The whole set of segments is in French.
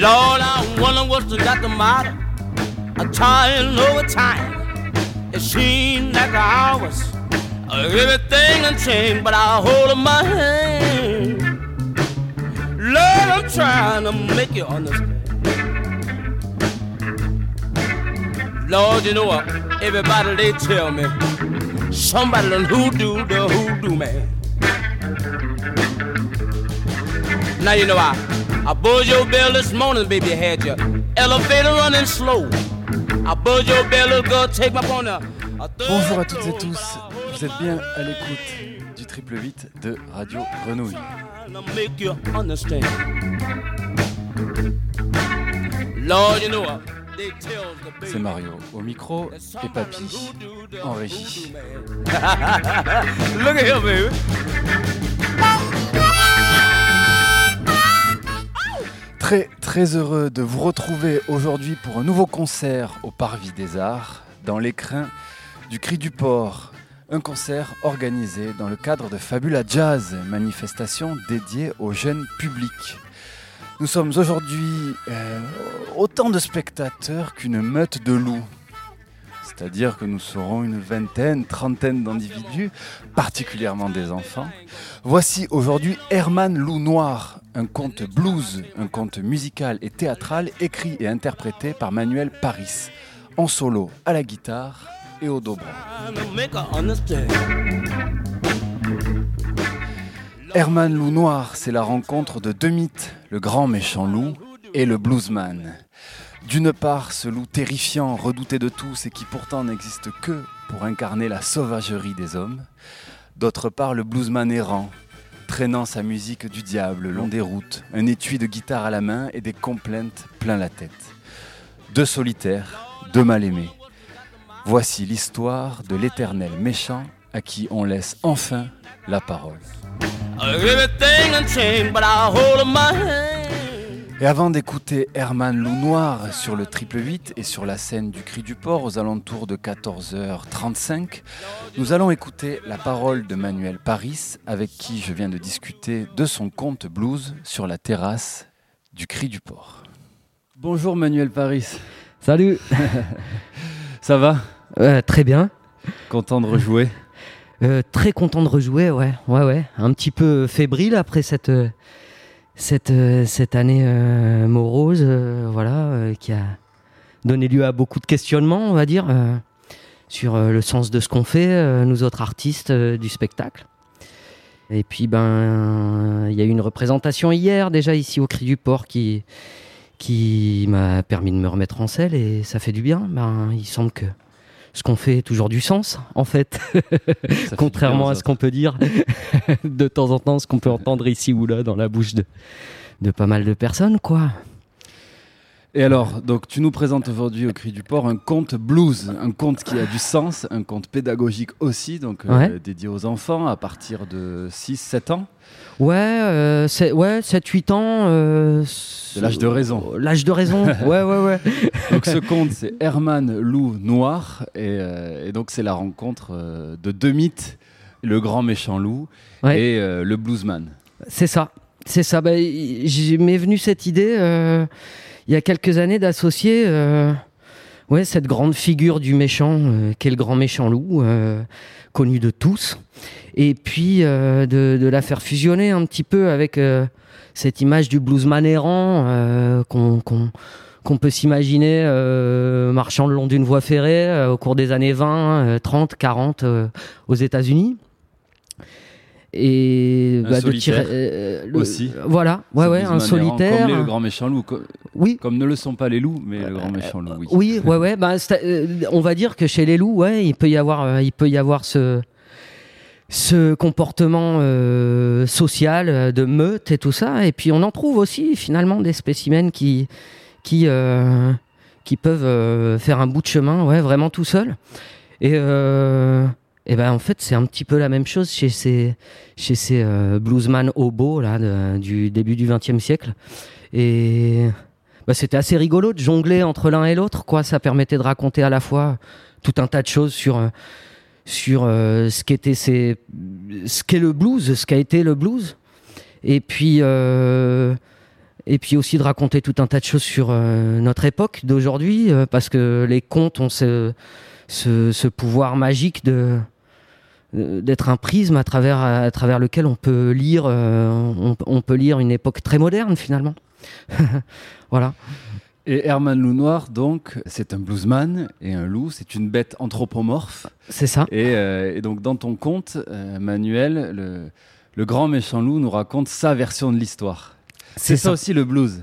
Lord, I wonder what's got the matter. I'm trying over time. It seems like hours, everything done changed, but I hold in my hand. Lord, I'm trying to make you understand. Lord, you know what? Everybody they tell me somebody done hoodoo the hoodoo man. Now you know I, I buzzed your bell this morning, baby, had your elevator running slow. I buzzed your bell, little girl, take my phone now. Bonjour à toutes et tous, vous êtes bien à l'écoute du triple 8 de Radio Grenouille. C'est Mario au micro et Papy en régie. Look at here, baby. Très très heureux de vous retrouver aujourd'hui pour un nouveau concert au Parvis des Arts dans l'écrin du Cri du Port. Un concert organisé dans le cadre de Fabula Jazz, manifestation dédiée au jeune public. Nous sommes aujourd'hui euh, autant de spectateurs qu'une meute de loups. C'est-à-dire que nous serons une vingtaine, trentaine d'individus, particulièrement des enfants. Voici aujourd'hui Herman Loup Noir, un conte blues, un conte musical et théâtral écrit et interprété par Manuel Paris, en solo à la guitare et au dobro. Herman Loup Noir, c'est la rencontre de deux mythes, le grand méchant loup et le bluesman. D'une part, ce loup terrifiant, redouté de tous et qui pourtant n'existe que pour incarner la sauvagerie des hommes. D'autre part, le bluesman errant, traînant sa musique du diable le long des routes, un étui de guitare à la main et des complaintes plein la tête. Deux solitaires, deux mal-aimés. Voici l'histoire de l'éternel méchant à qui on laisse enfin la parole. Et avant d'écouter Herman Loup Noir sur le triple 8 et sur la scène du Cri du Port aux alentours de 14h35, nous allons écouter la parole de Manuel Paris avec qui je viens de discuter de son conte blues sur la terrasse du Cri du Port. Bonjour Manuel Paris, Salut ça va? Euh, Très bien. Content de rejouer? Euh, très content de rejouer, ouais. Ouais, ouais. Un petit peu fébrile après cette, euh, cette, euh, cette année euh, morose, euh, voilà, qui a donné lieu à beaucoup de questionnements, on va dire, sur le sens de ce qu'on fait, nous autres artistes du spectacle. Et puis, ben, il y a eu une représentation hier, déjà ici au Cri du Port, qui, qui m'a permis de me remettre en selle et ça fait du bien. Ben, il semble que ce qu'on fait ait toujours du sens, en fait. Contrairement bien à ce qu'on peut dire de temps en temps, ce qu'on peut entendre ici ou là dans la bouche de, de pas mal de personnes, quoi. Et alors, donc tu nous présentes aujourd'hui au Cri du Port un conte blues, un conte qui a du sens, un conte pédagogique aussi, donc euh, Ouais. dédié aux enfants à partir de 6-7 ans. Ouais, euh, ouais 7-8 ans. euh, De l'âge de raison. L'âge de raison, ouais, ouais, ouais. Donc ce conte, c'est Herman Loup Noir, et, euh, et donc c'est la rencontre euh, de deux mythes, le grand méchant loup Ouais. et euh, le bluesman. C'est ça, c'est ça. Bah, m'est venue cette idée euh, il y a quelques années d'associer euh, ouais, cette grande figure du méchant, euh, qu'est le grand méchant loup, euh, connu de tous, et puis euh, de, de la faire fusionner un petit peu avec euh, cette image du bluesman errant euh, qu'on peut s'imaginer euh, marchant le long d'une voie ferrée euh, au cours des années 20, euh, 30, 40 euh, aux États-Unis. Et Un bah, de tirer le- aussi. Voilà, ouais, ouais, un solitaire. Comme les- le grand méchant loup, Oui, comme ne le sont pas les loups, mais le grand méchant loup, oui. oui, ouais, ouais. Bah, on va dire que chez les loups, ouais, il peut y avoir, il peut y avoir ce ce comportement euh, social euh, de meute et tout ça. Et puis on en trouve aussi finalement des spécimens qui qui euh, qui peuvent euh, faire un bout de chemin, ouais, vraiment tout seul. Et euh, et ben en fait c'est un petit peu la même chose chez ces chez ces bluesman hobos là du début du XXe siècle. Et bah, c'était assez rigolo de jongler entre l'un et l'autre, quoi. Ça permettait de raconter à la fois tout un tas de choses sur sur euh, ce qu'était ces, ce qu'est le blues, ce qu'a été le blues, et puis euh, et puis aussi de raconter tout un tas de choses sur euh, notre époque d'aujourd'hui, parce que les contes ont ce, ce, pouvoir magique de d'être un prisme à travers à travers lequel on peut lire on peut lire une époque très moderne finalement. Voilà Et Herman Loup Noir, donc, c'est un bluesman et un loup, c'est une bête anthropomorphe. c'est ça Et, euh, et donc, dans ton conte, euh, Manuel, le, le grand méchant loup nous raconte sa version de l'histoire. C'est ça. aussi le blues.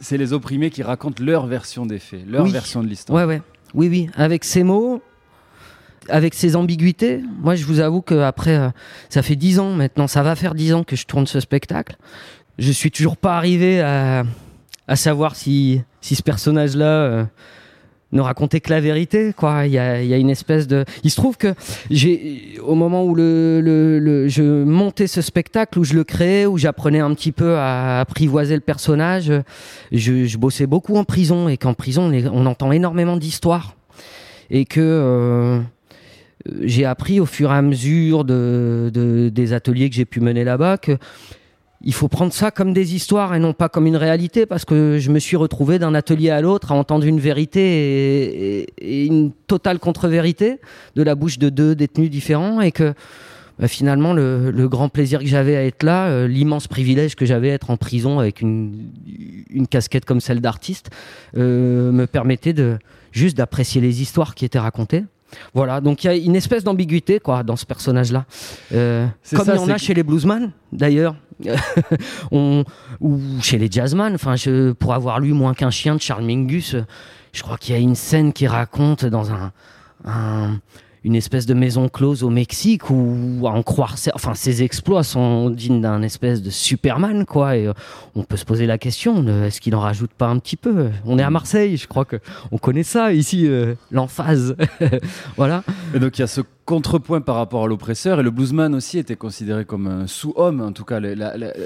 C'est- les opprimés qui racontent leur version des faits, leur Oui. version de l'histoire. Ouais, ouais. Oui, oui. Avec ces mots, avec ces ambiguïtés, moi, je vous avoue que après, euh, ça fait dix ans maintenant, ça va faire dix ans que je tourne ce spectacle. Je suis toujours pas arrivé à, à savoir si, si ce personnage-là euh, ne racontait que la vérité, quoi. Il y a, y a une espèce de. Il se trouve que j'ai, au moment où le, le, le- je montais ce spectacle, où je le créais, où j'apprenais un petit peu à apprivoiser le personnage, je, je bossais beaucoup en prison et qu'en prison, on entend énormément d'histoires et que euh, j'ai appris au fur et à mesure de, de- des ateliers que j'ai pu mener là-bas que il faut prendre ça comme des histoires et non pas comme une réalité parce que je me suis retrouvé d'un atelier à l'autre à entendre une vérité et, une totale contre-vérité de la bouche de deux détenus différents et que bah, finalement le, grand plaisir que j'avais à être là, euh, l'immense privilège que j'avais à être en prison avec une, une casquette comme celle d'artiste, euh, me permettait de juste d'apprécier les histoires qui étaient racontées. Voilà, donc il y a une espèce d'ambiguïté quoi dans ce personnage-là, Euh, comme ça, il y en a chez les bluesman d'ailleurs, ou chez les jazzman. Enfin, je, pour avoir lu Moins qu'un chien de Charles Mingus, je crois qu'il y a une scène qui raconte dans un, un- une espèce de maison close au Mexique où à en croire, enfin, ses exploits sont dignes d'un espèce de Superman, quoi. Et euh, on peut se poser la question est-ce qu'il en rajoute pas un petit peu? On est à Marseille, je crois que on connaît ça ici, euh, l'emphase. voilà. Et donc il y a ce contrepoint par rapport à l'oppresseur et le bluesman aussi était considéré comme un sous-homme en tout cas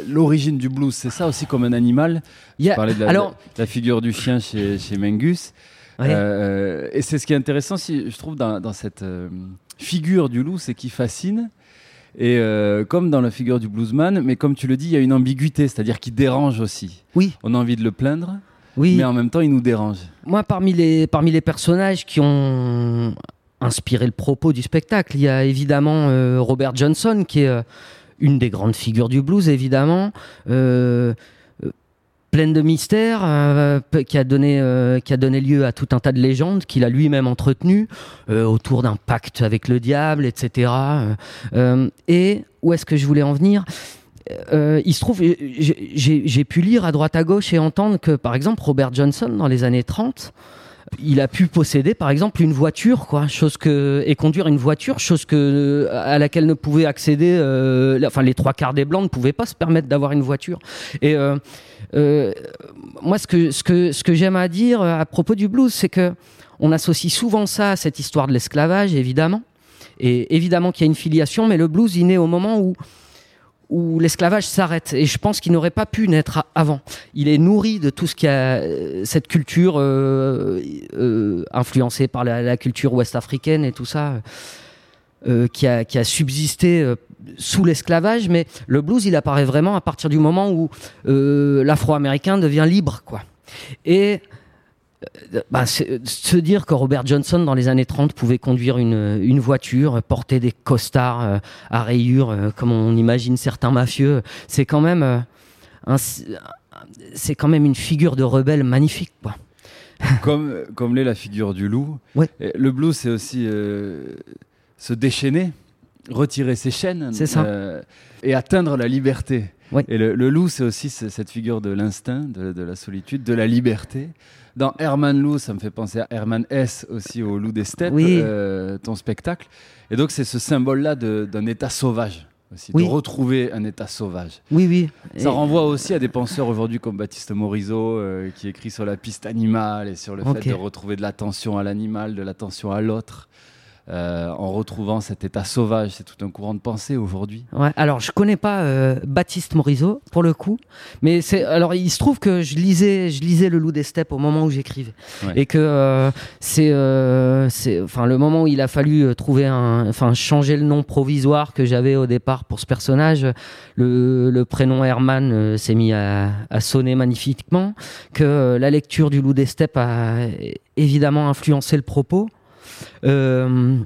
l'origine du blues c'est ça aussi comme un animal? Il y tu a- parlais de la, alors, la figure du chien chez, chez Mengus ouais. Euh, et c'est ce qui est intéressant si, je trouve dans, dans cette euh, figure du loup c'est qu'il fascine et euh, comme dans la figure du bluesman mais comme tu le dis il y a une ambiguïté c'est-à-dire qu'il dérange aussi oui, on a envie de le plaindre oui. mais en même temps il nous dérange Moi, parmi les, parmi les personnages qui ont inspiré le propos du spectacle, il y a évidemment Robert Johnson, qui est une des grandes figures du blues, évidemment. Euh, pleine de mystères, euh, pe- qui, a donné, euh, qui a donné lieu à tout un tas de légendes qu'il a lui-même entretenues euh, autour d'un pacte avec le diable, etc. Et où est-ce que je voulais en venir? Il se trouve, j'ai pu lire à droite à gauche et entendre que, par exemple, Robert Johnson, dans les années 30, il a pu posséder, par exemple, une voiture, quoi, chose que et conduire une voiture, chose que à laquelle ne pouvaient accéder, euh, enfin les trois quarts des blancs ne pouvaient pas se permettre d'avoir une voiture. Et euh, euh, moi, ce que ce que ce que j'aime à dire à propos du blues, c'est que on associe souvent ça à cette histoire de l'esclavage, évidemment. Et évidemment qu'il y a une filiation, mais le blues, il naît au moment où où l'esclavage s'arrête. Et je pense qu'il n'aurait pas pu naître avant. Il est nourri de tout ce qui a euh, cette culture euh, euh, influencée par la, culture ouest-africaine et tout ça. qui, a, qui a subsisté sous l'esclavage, mais le blues, il apparaît vraiment à partir du moment où l'afro-américain devient libre, quoi. Et bah, c'est- se dire que Robert Johnson, dans les années 30, pouvait conduire une, une voiture, porter des costards euh, à rayures, euh, comme on imagine certains mafieux, c'est quand même euh, un- c'est quand même une figure de rebelle magnifique, quoi. comme, comme l'est la figure du loup. Ouais. Le blues, c'est aussi euh, se déchaîner, retirer ses chaînes ça. euh, et atteindre la liberté. Ouais. Et le, le loup, c'est aussi ce- cette figure de l'instinct, de, de la solitude, de la liberté. Dans Herman Loup, ça me fait penser à Herman S. aussi, au loup des steppes, Oui. euh, ton spectacle. Et donc, c'est ce symbole-là d'un état sauvage. Aussi, Oui. de retrouver un état sauvage. Oui, oui. Ça Et- renvoie aussi à des penseurs aujourd'hui comme Baptiste Morisot, euh, qui écrit sur la piste animale et sur le fait de retrouver de l'attention à l'animal, de l'attention à l'autre. Euh, en retrouvant cet état sauvage. C'est tout un courant de pensée aujourd'hui. Ouais, alors je connais pas euh, Baptiste Morisot pour le coup, mais c'est alors il se trouve que je lisais je lisais le Loup des steppes au moment où j'écrivais Ouais. et que euh, c'est c'est enfin le moment où il a fallu trouver un enfin changer le nom provisoire que j'avais au départ pour ce personnage, le, le prénom Herman s'est mis à, à sonner magnifiquement, que la lecture du Loup des steppes a évidemment influencé le propos. Euh,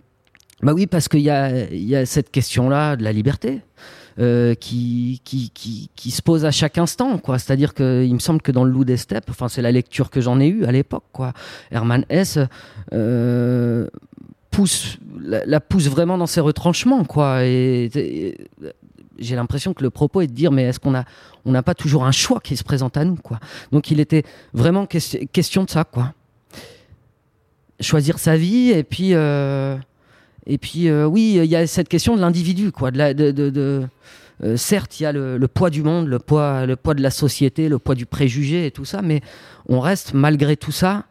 bah oui, parce qu'il y a, cette question-là de la liberté. euh, qui, se pose à chaque instant, quoi. C'est-à-dire que il me semble que dans le Loup des steppes, enfin c'est la lecture que j'en ai eue à l'époque, quoi. Herman euh, pousse, la, pousse vraiment dans ses retranchements, quoi. J'ai l'impression que le propos est de dire, mais est-ce qu'on a, on n'a pas toujours un choix qui se présente à nous, quoi. Donc il était vraiment ques- question de ça, quoi. Choisir sa vie et puis. euh, et puis, euh, oui, il y a cette question de l'individu, quoi. De de, de- euh, certes, il y a le, poids du monde, le poids, le poids de la société, le poids du préjugé et tout ça, mais on reste malgré tout ça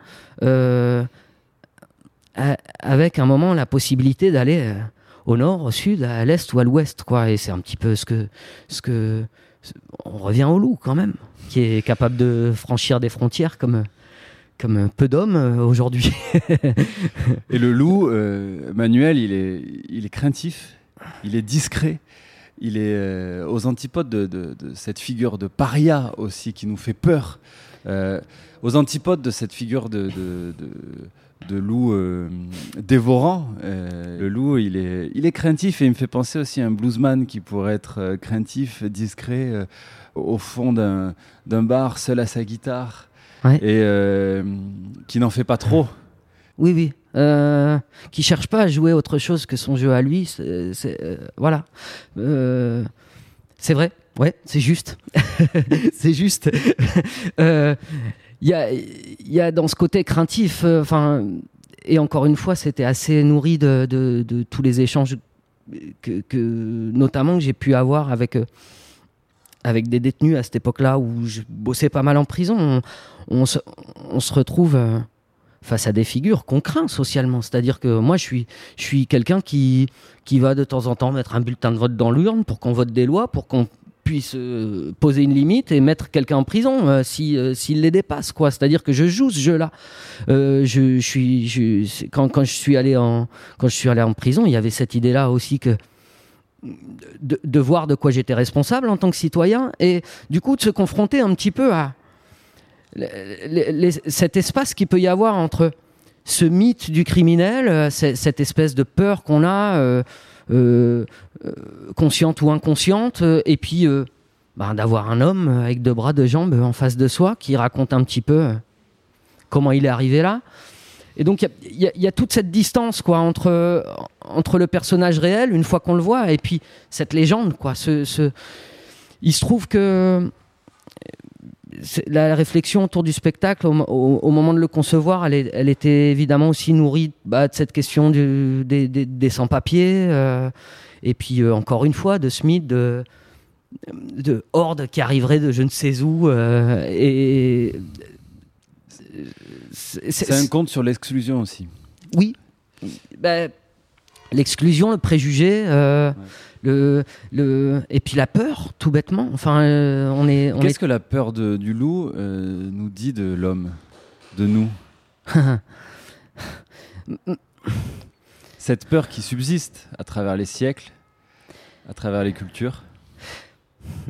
avec un moment la possibilité d'aller au nord, au sud, à l'est ou à l'ouest, quoi. Et c'est un petit peu ce que, ce que, on revient au loup quand même, qui est capable de franchir des frontières comme, comme peu d'hommes euh, aujourd'hui. Et le loup, euh, Manuel, il est, il est craintif, il est discret, il est euh, aux antipodes de, cette figure de paria aussi qui nous fait peur, aux antipodes de cette figure de, de, loup dévorant. Le loup, il est, il est craintif et il me fait penser aussi à un bluesman qui pourrait être craintif, discret, au fond d'un bar, seul à sa guitare. Ouais. Et euh, qui n'en fait pas trop. Oui, oui. Euh, qui cherche pas à jouer autre chose que son jeu à lui. c'est- c'est- euh, voilà. Euh, c'est vrai. Ouais, c'est juste. c'est juste. Euh, Il y, a, y a dans ce côté craintif, euh, enfin, et encore une fois, c'était assez nourri de, de- de tous les échanges que, que- notamment que j'ai pu avoir avec euh, avec des détenus à cette époque-là où je bossais pas mal en prison. On, on se, on se retrouve. euh, face à des figures qu'on craint socialement. C'est-à-dire que moi, je suis, je suis quelqu'un qui, qui va de temps en temps mettre un bulletin de vote dans l'urne pour qu'on vote des lois, pour qu'on puisse euh, poser une limite et mettre quelqu'un en prison euh, si, s'il les dépasse. quoi. C'est-à-dire que je joue ce jeu-là. Euh, je, je suis, c'est- quand, quand, je suis allé en, quand je suis allé en prison, il y avait cette idée-là aussi que de voir de quoi j'étais responsable en tant que citoyen et du coup de se confronter un petit peu à cet espace qu'il peut y avoir entre ce mythe du criminel, euh, cette espèce de peur qu'on a, euh, euh, consciente ou inconsciente, et puis ben, d'avoir un homme avec deux bras, deux jambes en face de soi qui raconte un petit peu comment il est arrivé là. Et donc il y a- toute cette distance quoi entre entre le personnage réel une fois qu'on le voit et puis cette légende quoi. Il se trouve que la réflexion autour du spectacle, au, mo- au- au moment de le concevoir, elle, est- elle était évidemment aussi nourrie bah, de cette question du- des, des- des sans-papiers, euh, et puis euh, encore une fois de mythe de, de horde qui arriverait de je ne sais où. euh, et c'est- un conte sur l'exclusion aussi. oui. Ben, L'exclusion, le préjugé, le, le, et puis la peur, tout bêtement. Enfin, euh, on est, on Qu'est-ce est que la peur de- du loup euh, nous dit de l'homme, de nous Cette peur qui subsiste à travers les siècles, à travers les cultures.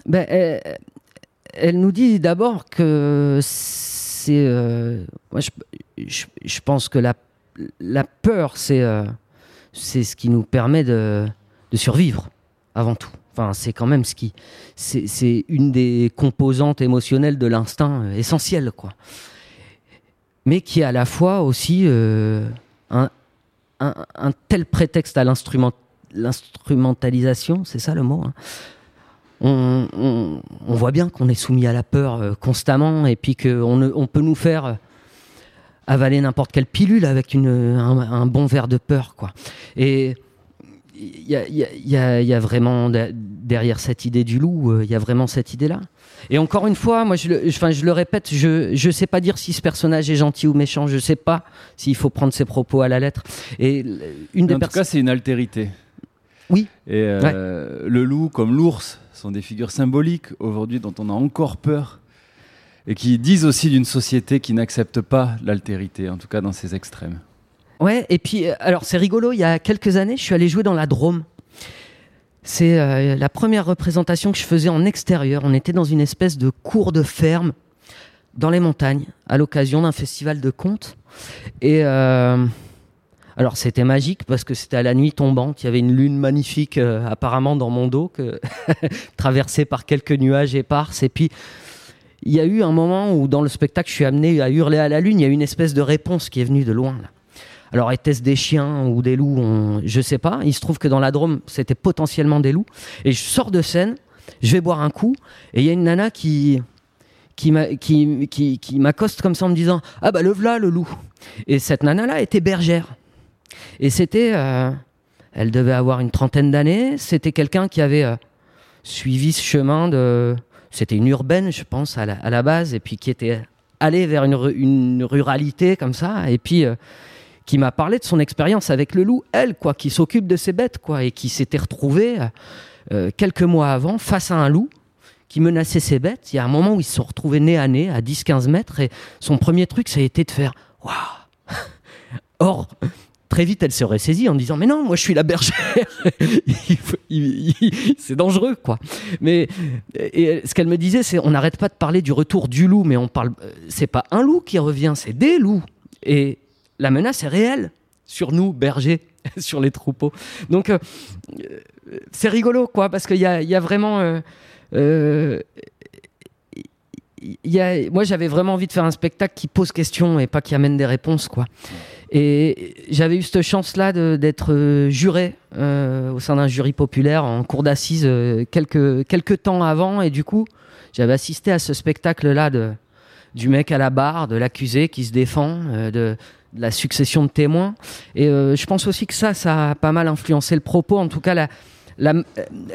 Ben, elle, elle nous dit d'abord que c'est. euh, moi, je, je- je pense que la, la peur, c'est euh, c'est ce qui nous permet de, de survivre, avant tout. Enfin, c'est quand même ce qui. C'est une des composantes émotionnelles de l'instinct euh, essentiel, quoi. Mais qui est à la fois aussi euh, un, tel prétexte à l'instrument- l'instrumentalisation, c'est ça le mot hein on, voit bien qu'on est soumis à la peur euh, constamment et puis qu'on peut nous faire avaler n'importe quelle pilule avec un, un bon verre de peur. Quoi. Et il y a, y a- y a vraiment de- derrière cette idée du loup, euh, il y a vraiment cette idée-là. Et encore une fois, moi je le, enfin, je le répète, je ne sais pas dire si ce personnage est gentil ou méchant, je sais pas s'il faut prendre ses propos à la lettre. Et une des en tout cas, c'est une altérité. Oui. Et euh, le loup comme l'ours sont des figures symboliques aujourd'hui dont on a encore peur et qui disent aussi d'une société qui n'accepte pas l'altérité, en tout cas dans ses extrêmes. Ouais, et puis, euh, alors c'est rigolo, il y a quelques années, je suis allé jouer dans la Drôme. C'est euh, la première représentation que je faisais en extérieur. On était dans une espèce de cour de ferme dans les montagnes à l'occasion d'un festival de contes. Et euh, alors c'était magique parce que c'était à la nuit tombante. Il y avait une lune magnifique apparemment dans mon dos, traversée par quelques nuages éparses. Et puis il y a eu un moment où dans le spectacle, je suis amené à hurler à la lune. Il y a eu une espèce de réponse qui est venue de loin. Là. Alors était-ce des chiens ou des loups on... Je sais pas. Il se trouve que dans la Drôme, c'était potentiellement des loups. Et je sors de scène, je vais boire un coup, et il y a une nana qui qui m'a- qui, qui, qui m'accoste comme ça en me disant ah bah le voilà le loup. Et cette nana là était bergère. Et c'était, euh, elle devait avoir une trentaine d'années. C'était quelqu'un qui avait euh, suivi ce chemin de, c'était une urbaine je pense à la, à la base, et puis qui était allée vers une, une ruralité comme ça, et puis euh, qui m'a parlé de son expérience avec le loup, elle, quoi, qui s'occupe de ses bêtes, quoi, et qui s'était retrouvée euh, quelques mois avant face à un loup qui menaçait ses bêtes. Il y a un moment où ils se sont retrouvés nez à nez, à 10-15 mètres, et son premier truc, ça a été de faire Waouh Or, très vite, elle se ressaisit en disant Mais non, moi je suis la bergère C'est dangereux, quoi. Mais et ce qu'elle me disait, c'est On n'arrête pas de parler du retour du loup, mais on parle. euh, C'est pas un loup qui revient, c'est des loups. Et la menace est réelle sur nous, bergers, sur les troupeaux. Donc, euh, euh, c'est rigolo, quoi, parce qu'il y a, vraiment. euh, moi, j'avais vraiment envie de faire un spectacle qui pose question et pas qui amène des réponses, quoi. Et j'avais eu cette chance-là d'être juré au sein d'un jury populaire en cour d'assises quelques, temps avant. Et du coup, j'avais assisté à ce spectacle-là du mec à la barre, de l'accusé qui se défend, de la succession de témoins. Et euh, je pense aussi que ça, ça a pas mal influencé le propos, en tout cas la, la,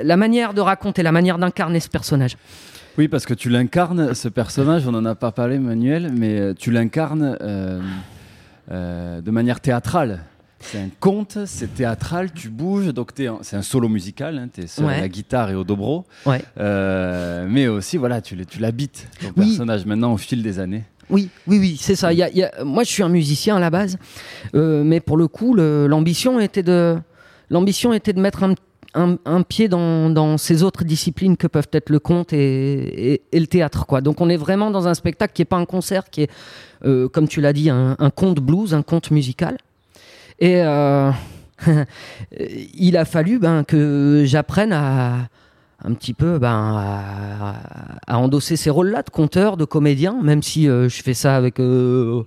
la manière de raconter, la manière d'incarner ce personnage. Oui, parce que tu l'incarnes, ce personnage, on n'en a pas parlé, Manuel, mais euh, tu l'incarnes euh, euh, de manière théâtrale. C'est un conte, c'est théâtral, tu bouges, donc c'est un solo musical, tu es à Ouais. la guitare et au dobro, Ouais. Euh, mais aussi, voilà, tu, l'habites, ton Oui. personnage, maintenant au fil des années. Oui, oui, oui, c'est ça. Moi, je suis un musicien à la base, euh, mais pour le coup, l'ambition était de, l'ambition était de mettre un, pied dans, ces autres disciplines que peuvent être le conte et, le théâtre. Donc, on est vraiment dans un spectacle qui est pas un concert, qui est, euh, comme tu l'as dit, un, un conte blues, un conte musical. Et euh, il a fallu ben, que j'apprenne à un petit peu ben, à, endosser ces rôles-là de conteur, de comédien, même si euh, je fais ça avec euh,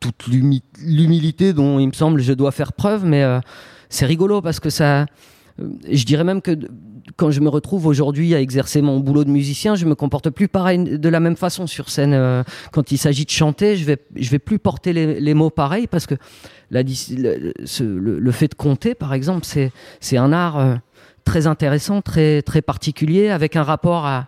toute l'humi- l'humilité dont il me semble je dois faire preuve, mais euh, c'est rigolo parce que ça, je dirais même que quand je me retrouve aujourd'hui à exercer mon boulot de musicien, je me comporte plus pareil de la même façon sur scène. Quand il s'agit de chanter, je vais, je vais plus porter les, mots pareils parce que le, le- fait de compter, par exemple, c'est, c'est un art très intéressant, très, très particulier, avec un rapport à,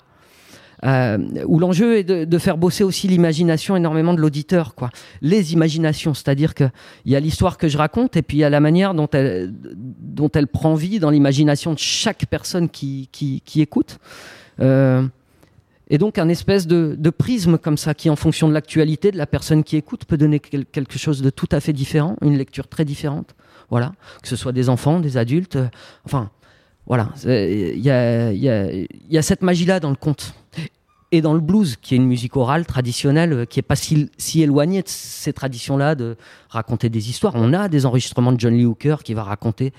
où l'enjeu est de, faire bosser aussi l'imagination énormément de l'auditeur, quoi. Les imaginations, c'est-à-dire que il y a l'histoire que je raconte et puis il y a la manière dont elle, dont elle prend vie dans l'imagination de chaque personne qui, qui, écoute. Euh, et donc un espèce de, de prisme comme ça qui, en fonction de l'actualité de la personne qui écoute, peut donner quel- quelque chose de tout à fait différent, une lecture très différente. Voilà, que ce soit des enfants, des adultes, euh, enfin, voilà. Il y a, cette magie-là dans le conte. Et dans le blues, qui est une musique orale traditionnelle, euh, qui est pas si, éloignée de ces traditions-là de raconter des histoires. On a des enregistrements de John Lee Hooker qui va raconter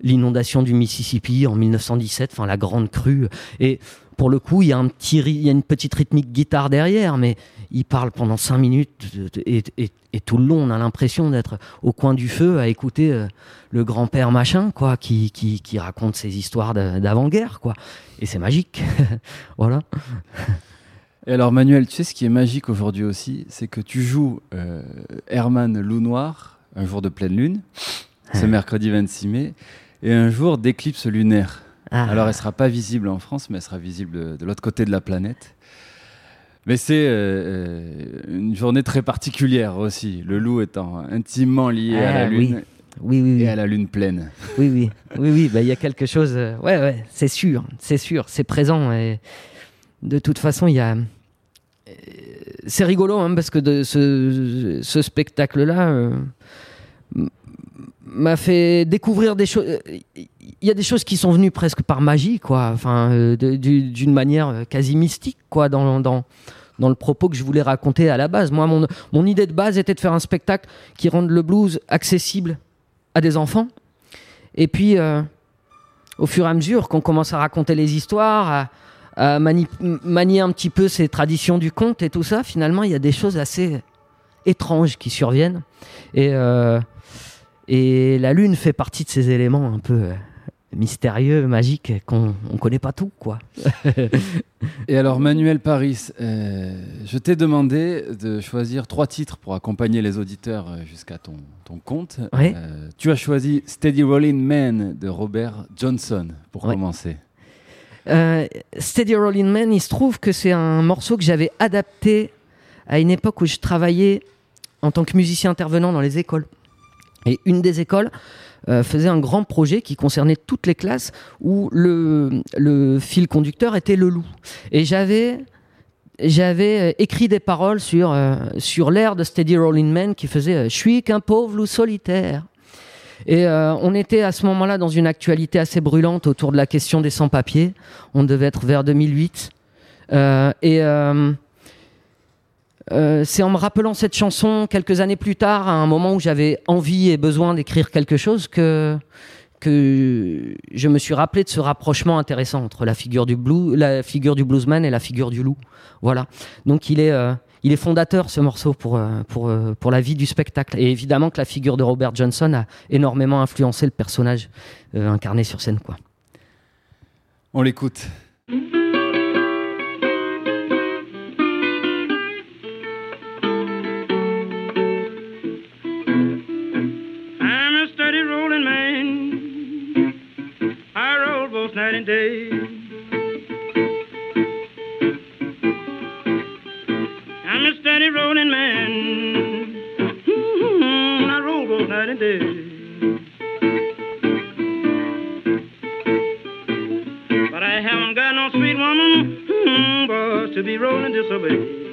l'inondation du Mississippi en 1917, enfin la grande crue. Et pour le coup, il y a il y a une petite rythmique guitare derrière, mais il parle pendant cinq minutes et, et- et tout le long, on a l'impression d'être au coin du feu à écouter euh, le grand-père machin, quoi, qui, qui, qui raconte ses histoires d'avant-guerre, quoi. Et c'est magique, voilà. Et alors Manuel, tu sais ce qui est magique aujourd'hui aussi, c'est que tu joues euh, Herman Loup Noir, un jour de pleine lune, ce mercredi 26 mai, et un jour d'éclipse lunaire. Ah. Alors, elle sera pas visible en France, mais elle sera visible de, de l'autre côté de la planète. Mais c'est euh, euh, une journée très particulière aussi, le loup étant intimement lié à la Ah, lune oui, oui, oui. et à la lune pleine. Oui, oui, oui, oui. bah, Il y a quelque chose. euh, ouais, ouais, c'est sûr, c'est sûr, c'est présent. Et de toute façon, il y a. euh, C'est rigolo hein, parce que de ce, ce spectacle-là euh, m'a fait découvrir des choses. Il y a des choses qui sont venues presque par magie, quoi. Enfin, d'une manière quasi mystique, quoi, dans, dans, dans le propos que je voulais raconter à la base. Moi, mon, idée de base était de faire un spectacle qui rende le blues accessible à des enfants. Et puis, euh, au fur et à mesure qu'on commence à raconter les histoires, à, à mani- manier un petit peu ces traditions du conte et tout ça, finalement, il y a des choses assez étranges qui surviennent. Et, euh, la lune fait partie de ces éléments un peu euh, mystérieux, magiques, qu'on ne connaît pas tout, quoi. Et alors, Manuel Paris, euh, je t'ai demandé de choisir trois titres pour accompagner les auditeurs euh, jusqu'à ton, ton compte. Euh, tu as choisi Steady Rolling Man de Robert Johnson pour Ouais. commencer. Euh, Steady Rolling Man, il se trouve que c'est un morceau que j'avais adapté à une époque où je travaillais en tant que musicien intervenant dans les écoles. Et une des écoles euh, faisait un grand projet qui concernait toutes les classes où le, fil conducteur était le loup. Et j'avais j'avais euh, écrit des paroles sur, euh, sur l'air de Steady Rolling Man qui faisait euh, Je suis qu'un pauvre loup solitaire. Et on était à ce moment-là dans une actualité assez brûlante autour de la question des sans-papiers. On devait être vers 2008. Euh, et euh, c'est en me rappelant cette chanson quelques années plus tard, à un moment où j'avais envie et besoin d'écrire quelque chose, que, je me suis rappelé de ce rapprochement intéressant entre la figure du, bluesman et la figure du loup. Voilà. Donc il est, euh, fondateur ce morceau pour, euh, pour, la vie du spectacle. Et évidemment que la figure de Robert Johnson a énormément influencé le personnage incarné sur scène. On l'écoute. And day. I'm a steady rolling man. Mm, I roll both night and day. But I haven't got no sweet woman, mm, boy, to be rolling this away.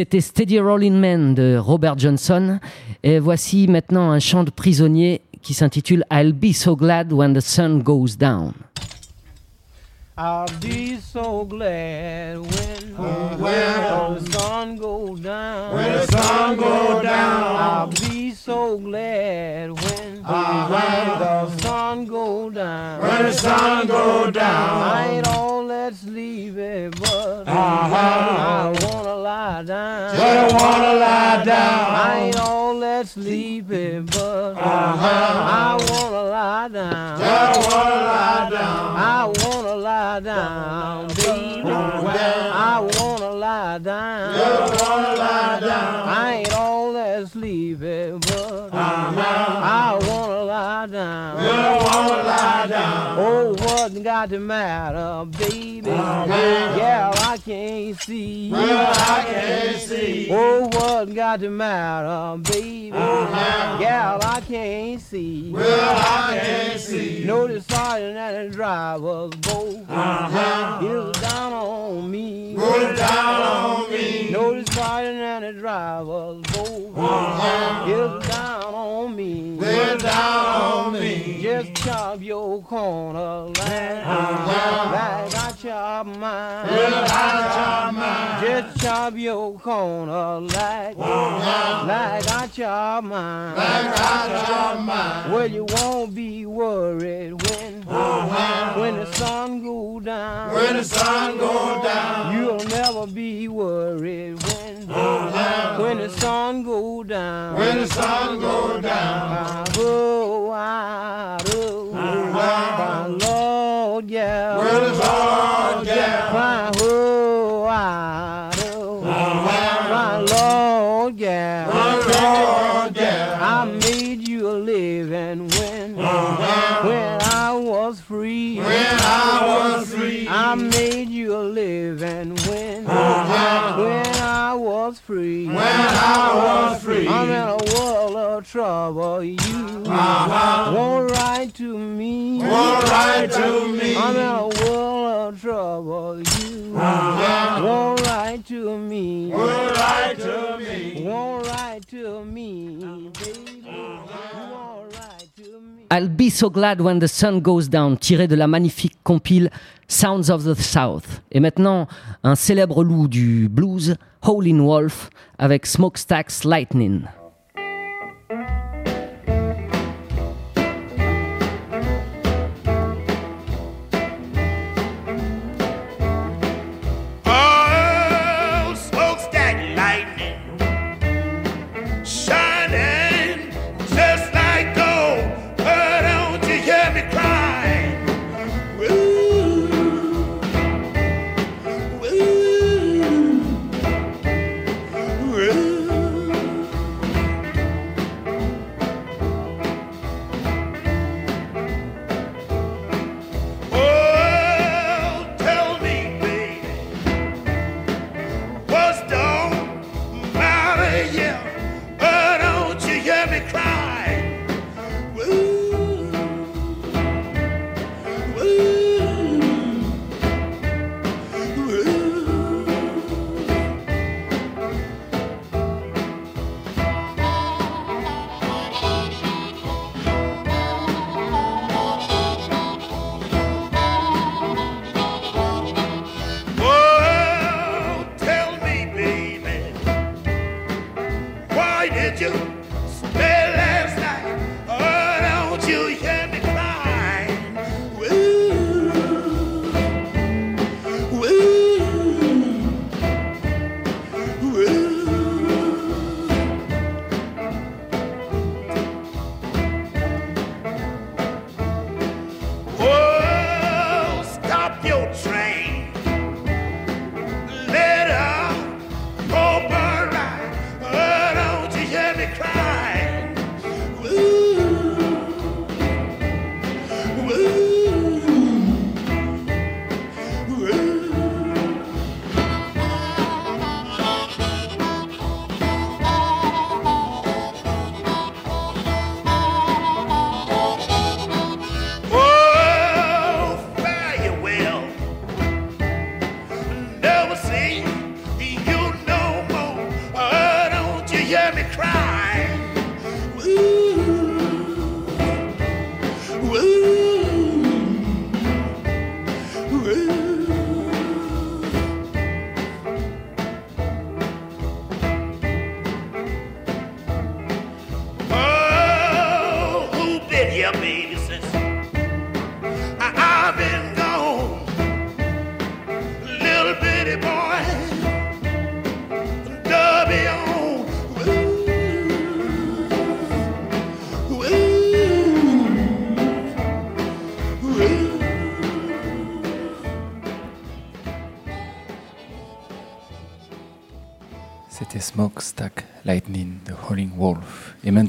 C'était Steady Rolling Man de Robert Johnson. Et voici maintenant un chant de prisonnier qui s'intitule I'll be so glad when the sun goes down. I'll be so glad when, when the sun goes down. When the sun goes down. I'll be so glad when, when the sun goes down. When the sun goes down. I ain't all that sleepy, but I wanna lie down. I wanna lie down. I ain't all that sleepy, but uh-huh. I wanna lie down. I wanna lie down. I wanna lie down, baby. I wanna lie down. I wanna lie down. I ain't all that sleepy, but uh-huh. I wanna lie down. I wanna lie down. Oh, what got the matter, baby? Uh-huh. Yeah, I can't see. Well, I can't see. Oh, what got the matter, baby? Uh-huh. Gal, I can't see. Well, I can't see. No, the sergeant and the driver's both uh-huh. is down on me. Put it down on me. No, the sergeant and the driver's both uh-huh. is down on me. Put it down on me. Uh-huh. Just chop your corner like, like I chop mine. Well, I chop mine. Just chop your corner like, like I chop mine. Like I chop mine. Well, you won't be worried when, uh-huh. when the sun go down. When the sun go down. You'll never be worried when, uh-huh. when the sun go down. When the sun go down. Oh, My Lord, yeah. When the sun down. My. My Lord, yeah. Lord, yeah. I made you a living when, when I was free. When I was free. I made you a living when, when I was free. When I was free. Trouble. You won't write to me. Won't write to me. I'm in a world of trouble. You won't write to me. Won't write to me. Won't write to me, baby. You won't write to me. I'll be so glad when the sun goes down, tiré de la magnifique compile Sounds of the South. Et maintenant, un célèbre loup du blues, Howlin' Wolf, avec Smokestack's Lightning.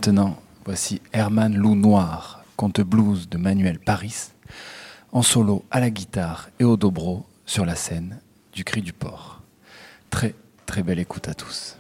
Maintenant, voici Herman Loup Noir, conte blues de Manuel Paris, en solo à la guitare et au dobro sur la scène du Cri du Port. Très très belle écoute à tous.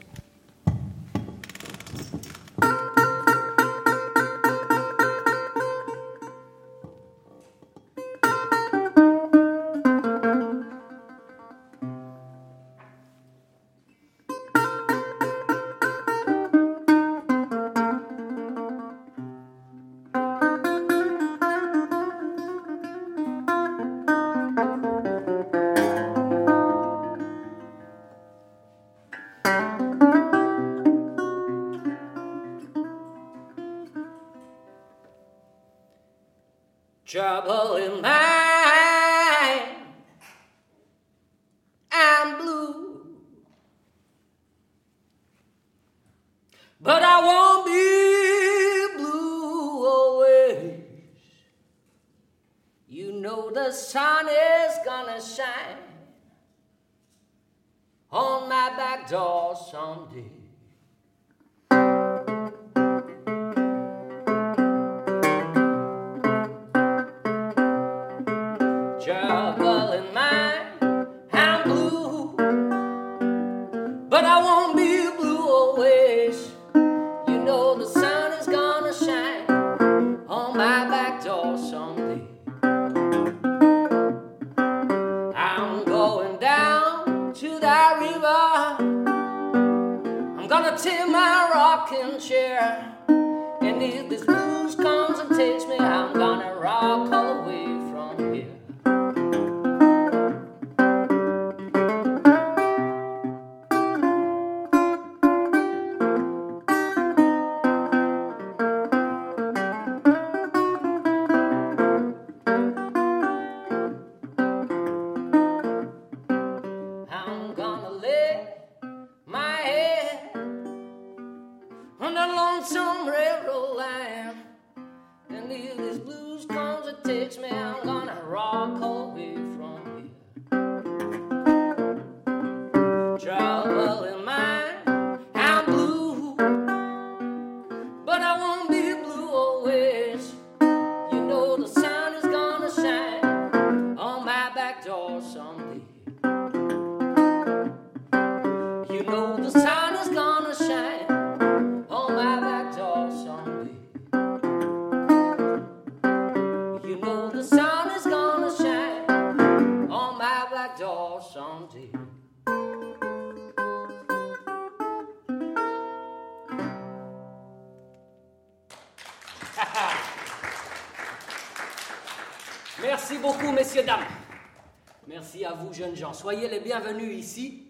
Soyez les bienvenus ici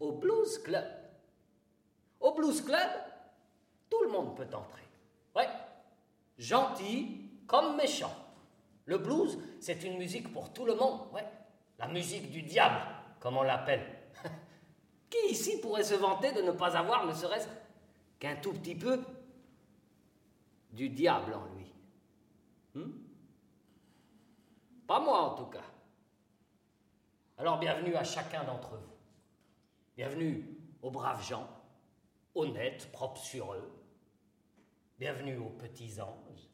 au Blues Club. Au Blues Club, tout le monde peut entrer. Ouais. Gentil comme méchant. Le blues, c'est une musique pour tout le monde. Ouais. La musique du diable, comme on l'appelle. Qui ici pourrait se vanter de ne pas avoir, ne serait-ce qu'un tout petit peu, du diable en lui? Hmm? Pas moi en tout cas. Alors bienvenue à chacun d'entre vous. Bienvenue aux braves gens, honnêtes, propres sur eux. Bienvenue aux petits anges.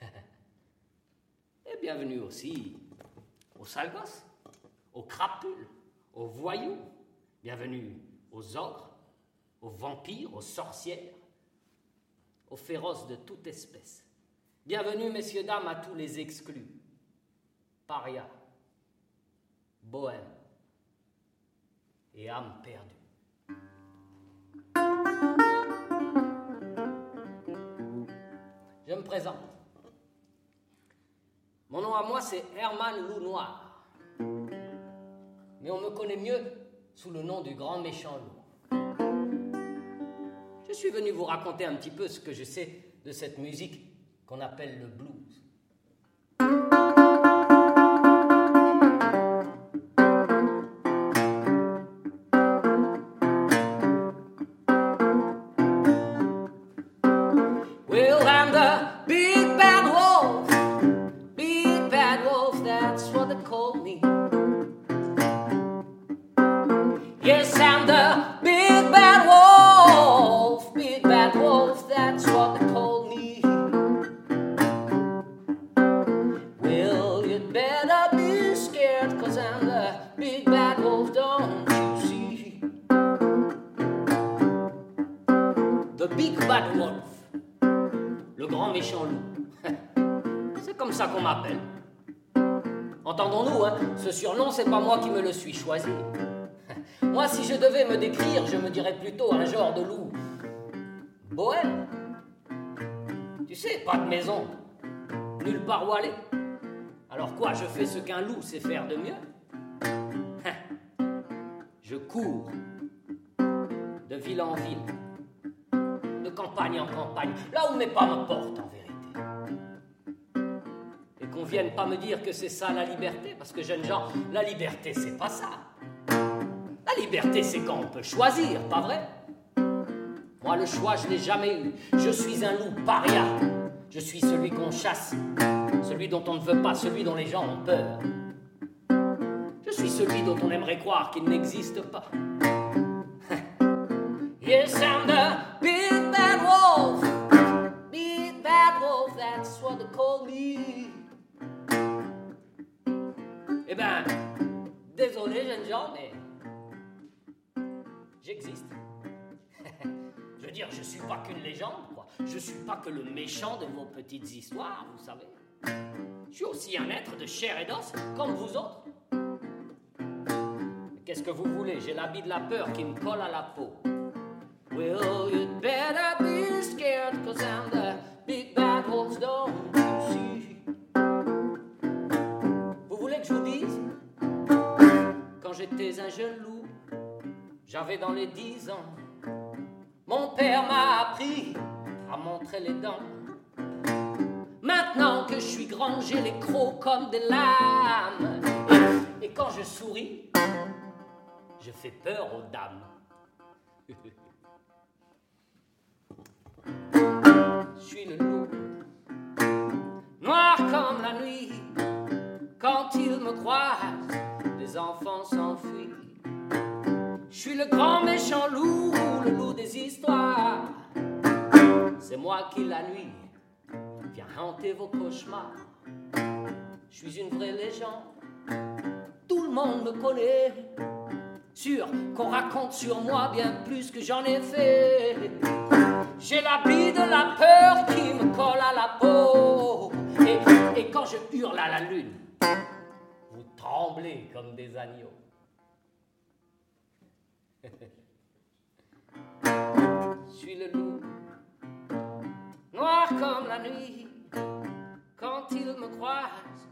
Et bienvenue aussi aux sales aux crapules, aux voyous. Bienvenue aux ogres, aux vampires, aux sorcières, aux féroces de toute espèce. Bienvenue, messieurs, dames, à tous les exclus. Paria, bohème et âme perdue. Je me présente. Mon nom à moi, c'est Herman Loup Noir. Mais on me connaît mieux sous le nom du grand méchant loup. Je suis venu vous raconter un petit peu ce que je sais de cette musique qu'on appelle le blues. Moi, si je devais me décrire, je me dirais plutôt un genre de loup. Bohème. Tu sais, pas de maison, nulle part où aller. Alors quoi, je fais ce qu'un loup sait faire de mieux? Je cours de ville en ville, de campagne en campagne, là où mes pas me portent en vérité. Qu'on vienne pas me dire que c'est ça la liberté, parce que jeunes gens, la liberté c'est pas ça. La liberté c'est quand on peut choisir, pas vrai? Moi le choix je l'ai jamais eu. Je suis un loup paria. Je suis celui qu'on chasse, celui dont on ne veut pas, celui dont les gens ont peur. Je suis celui dont on aimerait croire qu'il n'existe pas. Yes, mais j'existe. je veux dire, je suis pas qu'une légende, quoi. Je suis pas que le méchant de vos petites histoires, vous savez. Je suis aussi un être de chair et d'os, comme vous autres. Qu'est-ce que vous voulez? J'ai l'habit de la peur qui me colle à la peau. Well, you'd better be scared, cause I'm the big bad j'étais un jeune loup, j'avais dans les dix ans, mon père m'a appris à montrer les dents. Maintenant que je suis grand, j'ai les crocs comme des lames. Et, quand je souris, je fais peur aux dames. Je suis le loup, noir comme la nuit. Quand ils me croisent, les enfants s'enfuient. Je suis le grand méchant loup, le loup des histoires. C'est moi qui la nuit viens hanter vos cauchemars. Je suis une vraie légende, tout le monde me connaît. Sûr qu'on raconte sur moi bien plus que j'en ai fait. J'ai l'habit de la peur qui me colle à la peau. Et, et quand je hurle à la lune, vous tremblez comme des agneaux. Je suis le loup, noir comme la nuit. Quand ils me croisent,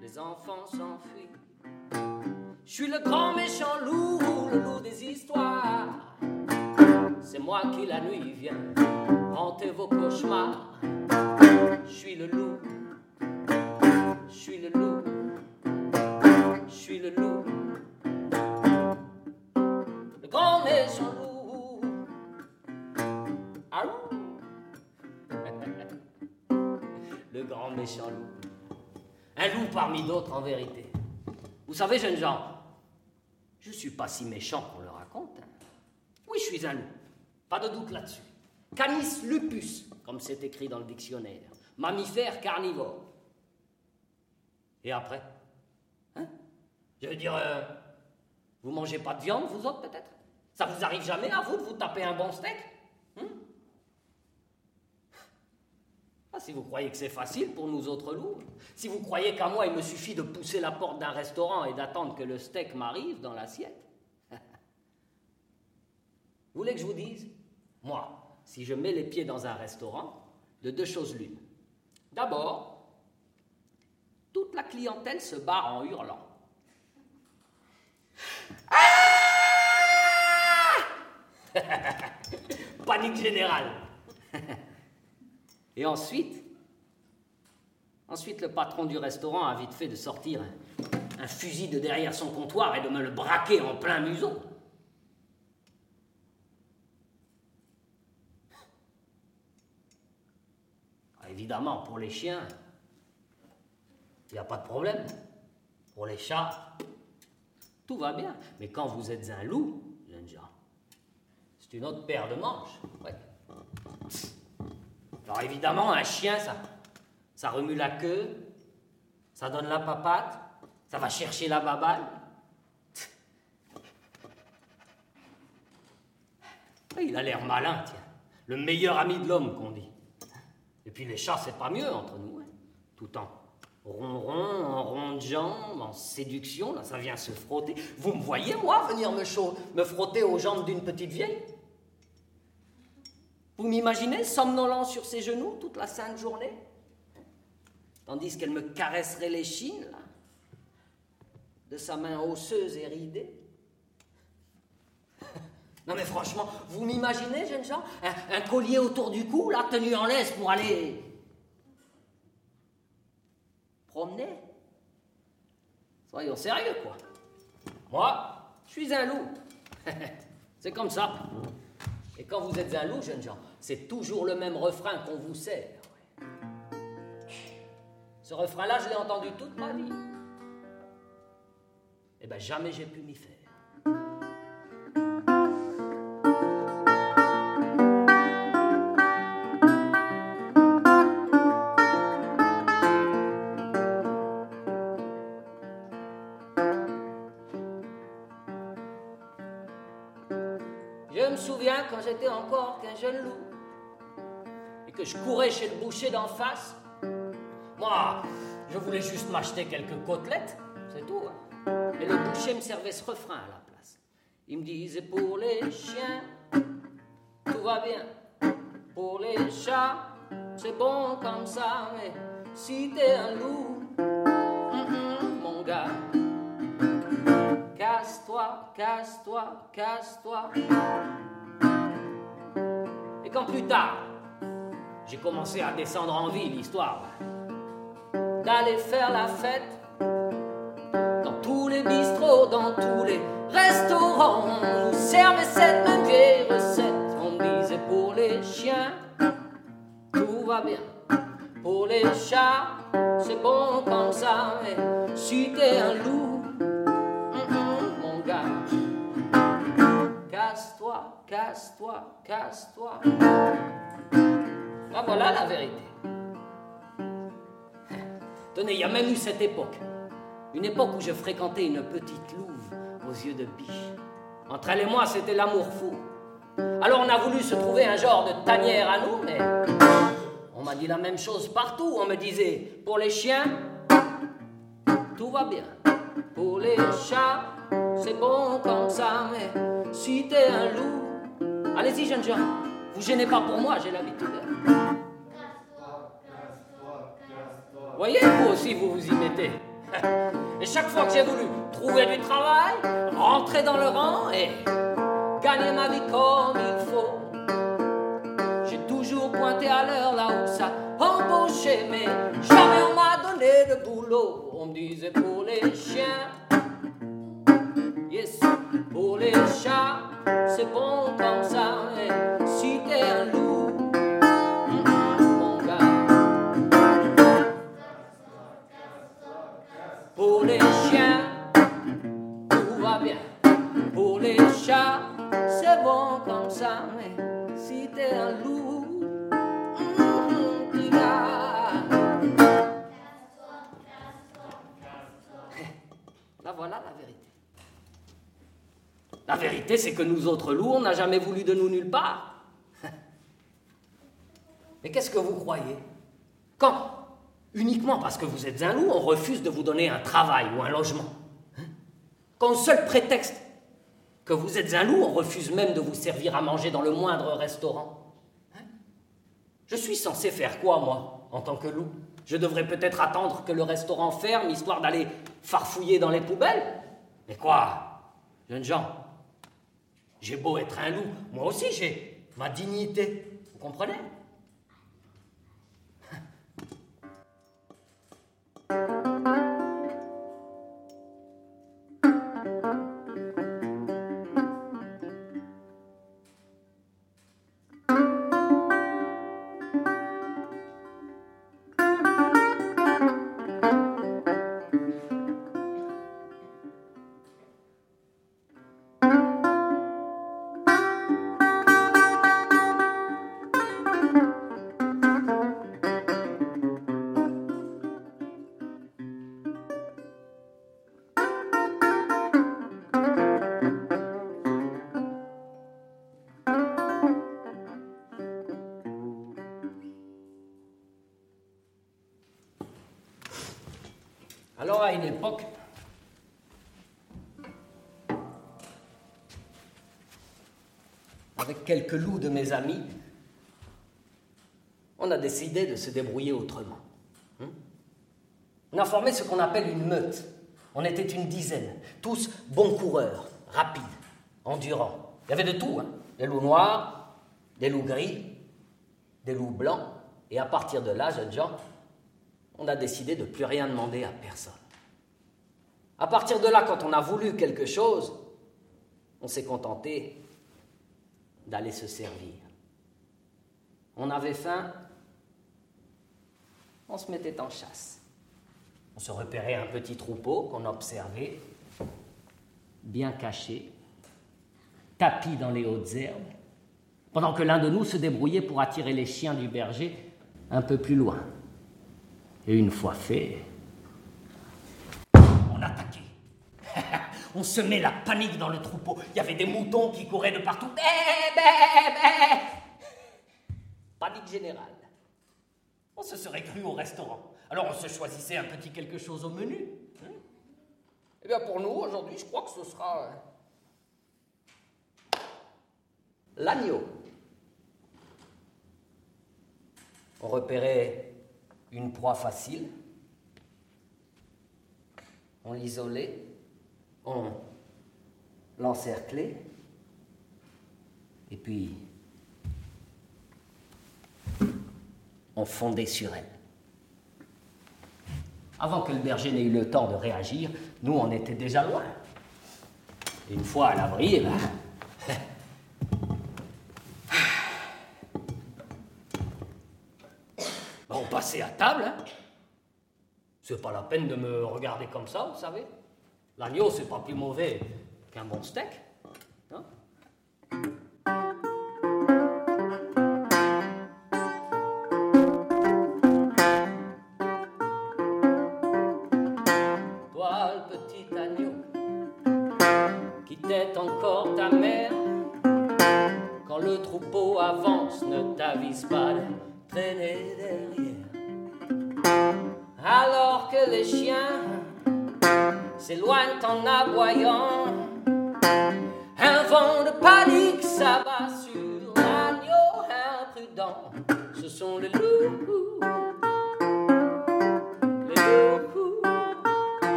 les enfants s'enfuient. Je suis le grand méchant loup, le loup des histoires. C'est moi qui la nuit viens hanter vos cauchemars. Je suis le loup, je suis le loup, le loup. Le grand méchant loup. Aou. Le grand méchant loup. Un loup parmi d'autres en vérité. Vous savez, jeunes gens, je suis pas si méchant qu'on le raconte. hein. Oui, je suis un loup. Pas de doute là-dessus. Canis lupus, comme c'est écrit dans le dictionnaire. Mammifère carnivore. Et après? Je veux dire, euh, vous mangez pas de viande, vous autres, peut-être? Ça vous arrive jamais à vous de vous taper un bon steak? Hein Ah, si vous croyez que c'est facile pour nous autres loups, si vous croyez qu'à moi il me suffit de pousser la porte d'un restaurant et d'attendre que le steak m'arrive dans l'assiette, vous voulez que je vous dise? Moi, si je mets les pieds dans un restaurant, de deux choses l'une. D'abord, toute clientèle se barre en hurlant. Ah Panique générale. Et ensuite, ensuite le patron du restaurant a vite fait de sortir un, un fusil de derrière son comptoir et de me le braquer en plein museau. Ah, Évidemment, pour les chiens, il n'y a pas de problème. Pour les chats, tout va bien. Mais quand vous êtes un loup, jeune c'est une autre paire de manches. Alors évidemment, un chien, ça, ça remue la queue, ça donne la papate, ça va chercher la baballe. Il a l'air malin, tiens. Le meilleur ami de l'homme, qu'on dit. Et puis les chats, c'est pas mieux entre nous, hein. Tout en ronron, en jambes, en séduction, là, ça vient se frotter. Vous me voyez, moi, venir me, me frotter aux jambes d'une petite vieille? Vous m'imaginez, somnolent sur ses genoux toute la sainte journée? Tandis qu'elle me caresserait les chines, là, de sa main osseuse et ridée. Non mais franchement, vous m'imaginez, jeunes gens, un, un collier autour du cou, là, tenu en laisse pour aller promener Soyons sérieux, quoi. Moi, je suis un loup. c'est comme ça. Et quand vous êtes un loup, jeunes gens, c'est toujours le même refrain qu'on vous sert. Ce refrain-là, je l'ai entendu toute ma vie. Eh ben, jamais j'ai pu m'y faire. Encore qu'un jeune loup et que je courais chez le boucher d'en face. Moi, je voulais juste m'acheter quelques côtelettes, c'est tout. hein. Et le boucher me servait ce refrain à la place. Il me disait pour les chiens, tout va bien. Pour les chats, c'est bon comme ça, mais si t'es un loup, hum, hum, mon gars, casse-toi, casse-toi, casse-toi. Quand plus tard, j'ai commencé à descendre en ville, histoire d'aller faire la fête dans tous les bistrots, dans tous les restaurants. On nous servait cette même vieille recette? On disait pour les chiens, tout va bien. Pour les chats, c'est bon comme ça. Mais si t'es un loup, casse-toi, casse-toi. Ah, voilà la vérité. Tenez, il y a même eu cette époque. Une époque où je fréquentais une petite louve aux yeux de biche. Entre elle et moi, c'était l'amour fou. Alors on a voulu se trouver un genre de tanière à nous, mais on m'a dit la même chose partout. On me disait, pour les chiens, tout va bien. Pour les chats, c'est bon comme ça, mais si t'es un loup, allez-y jeunes gens, vous gênez pas pour moi, j'ai l'habitude. Voyez, vous aussi, vous vous y mettez. Et chaque fois que j'ai voulu trouver du travail, rentrer dans le rang et gagner ma vie comme il faut, j'ai toujours pointé à l'heure là où ça embauchait, mais jamais on m'a donné de boulot. On me disait pour les chiens, yes, pour les chats, c'est bon comme ça, si t'es un loup, La vérité, c'est que nous autres loups, on n'a jamais voulu de nous nulle part. Mais qu'est-ce que vous croyez? Quand? Uniquement parce que vous êtes un loup, on refuse de vous donner un travail ou un logement. Hein? Quand au seul prétexte que vous êtes un loup, on refuse même de vous servir à manger dans le moindre restaurant. Hein? Je suis censé faire quoi, moi, en tant que loup? Je devrais peut-être attendre que le restaurant ferme, histoire d'aller farfouiller dans les poubelles? Mais quoi Jeunes gens, j'ai beau être un loup, moi aussi j'ai ma dignité. Vous comprenez? Alors, à une époque, avec quelques loups de mes amis, on a décidé de se débrouiller autrement. Hein On a formé ce qu'on appelle une meute. On était une dizaine, tous bons coureurs, rapides, endurants. Il y avait de tout, hein. des loups noirs, des loups gris, des loups blancs. Et à partir de là, jeunes gens, on a décidé de plus rien demander à personne. À partir de là, quand on a voulu quelque chose, on s'est contenté d'aller se servir. On avait faim, on se mettait en chasse. On se repérait un petit troupeau qu'on observait, bien caché, tapis dans les hautes herbes, pendant que l'un de nous se débrouillait pour attirer les chiens du berger un peu plus loin. Et une fois fait, on attaquait. on semait la panique dans le troupeau. Il y avait des moutons qui couraient de partout. Bé. Panique générale. On se serait cru au restaurant. Alors on se choisissait un petit quelque chose au menu. hein. Eh bien pour nous, aujourd'hui, je crois que ce sera euh, l'agneau. On repérait une proie facile. On l'isolait. On l'encerclait. Et puis, on fondait sur elle. Avant que le berger n'ait eu le temps de réagir, nous, on était déjà loin. Une fois à l'abri, eh ben, passait à table. hein. C'est pas la peine de me regarder comme ça, vous savez. L'agneau, c'est pas plus mauvais qu'un bon steak.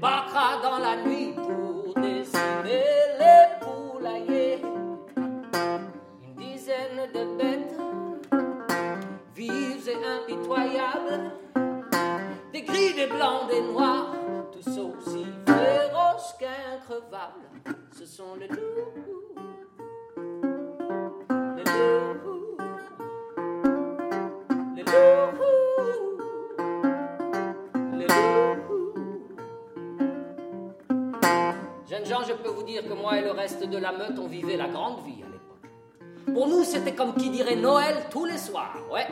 Débarquera dans la nuit pour décimer les poulaillers. Une dizaine de bêtes vives et impitoyables, des gris, des blancs, des noirs, tous aussi féroces qu'increvables. Ce sont les loups, Gens, je peux vous dire que moi et le reste de la meute, on vivait la grande vie à l'époque. Pour nous, c'était comme qui dirait Noël tous les soirs, ouais.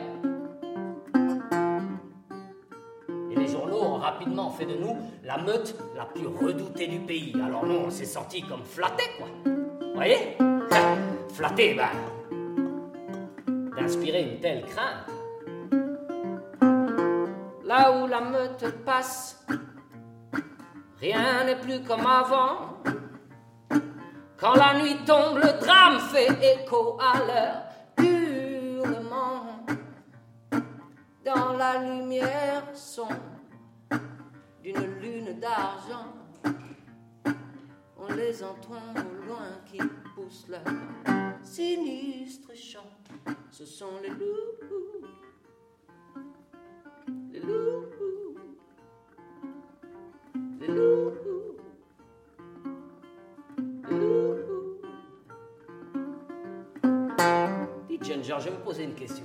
Et les journaux ont rapidement fait de nous la meute la plus redoutée du pays. Alors nous, on s'est sentis comme flattés, quoi. Vous voyez? Flattés, ben. D'inspirer une telle crainte. là où la meute passe. Rien n'est plus comme avant. Quand la nuit tombe, le drame fait écho à leur hurlement. Dans la lumière sombre d'une lune d'argent, on les entend au loin qui poussent leur sinistre chant. Ce sont les loups, les loups, Je vais me poser une question.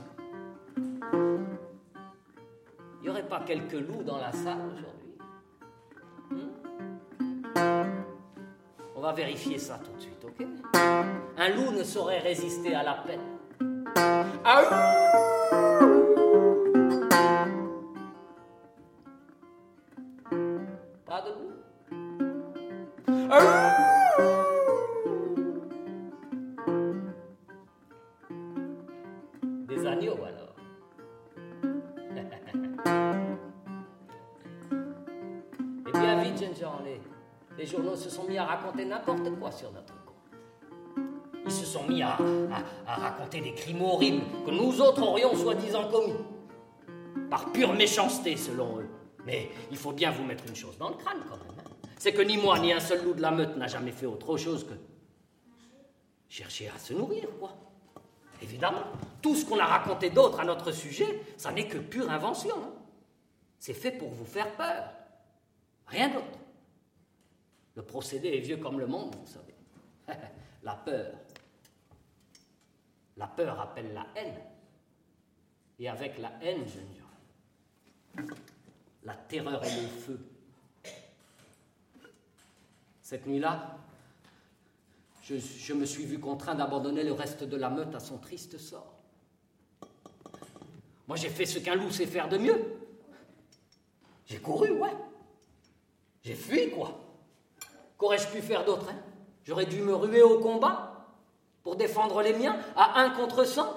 Il n'y aurait pas quelques loups dans la salle aujourd'hui? Hmm? On va vérifier ça tout de suite, ok? Un loup ne saurait résister à l'appel. Ah n'importe quoi sur notre compte. Ils se sont mis à raconter des crimes horribles que nous autres aurions soi-disant commis. Par pure méchanceté, selon eux. Mais il faut bien vous mettre une chose dans le crâne, quand même. hein. C'est que ni moi, ni un seul loup de la meute n'a jamais fait autre chose que chercher à se nourrir, quoi. Évidemment, tout ce qu'on a raconté d'autre à notre sujet, ça n'est que pure invention. hein. C'est fait pour vous faire peur. Rien d'autre. Le procédé est vieux comme le monde, vous savez. la peur. La peur appelle la haine. Et avec la haine, je dirais, la terreur et le feu. Cette nuit-là, je, je me suis vu contraint d'abandonner le reste de la meute à son triste sort. Moi, j'ai fait ce qu'un loup sait faire de mieux. J'ai couru, ouais. J'ai fui, quoi. Qu'aurais-je pu faire d'autre hein? J'aurais dû me ruer au combat pour défendre les miens à un contre cent?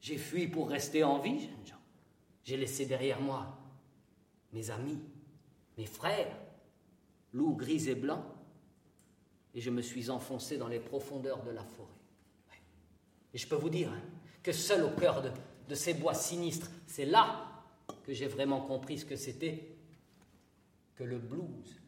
J'ai fui pour rester en vie, jeunes gens. J'ai laissé derrière moi mes amis, mes frères, loups gris et blancs, et je me suis enfoncé dans les profondeurs de la forêt. Et je peux vous dire hein, que seul au cœur de ces bois sinistres, c'est là que j'ai vraiment compris ce que c'était que le blues.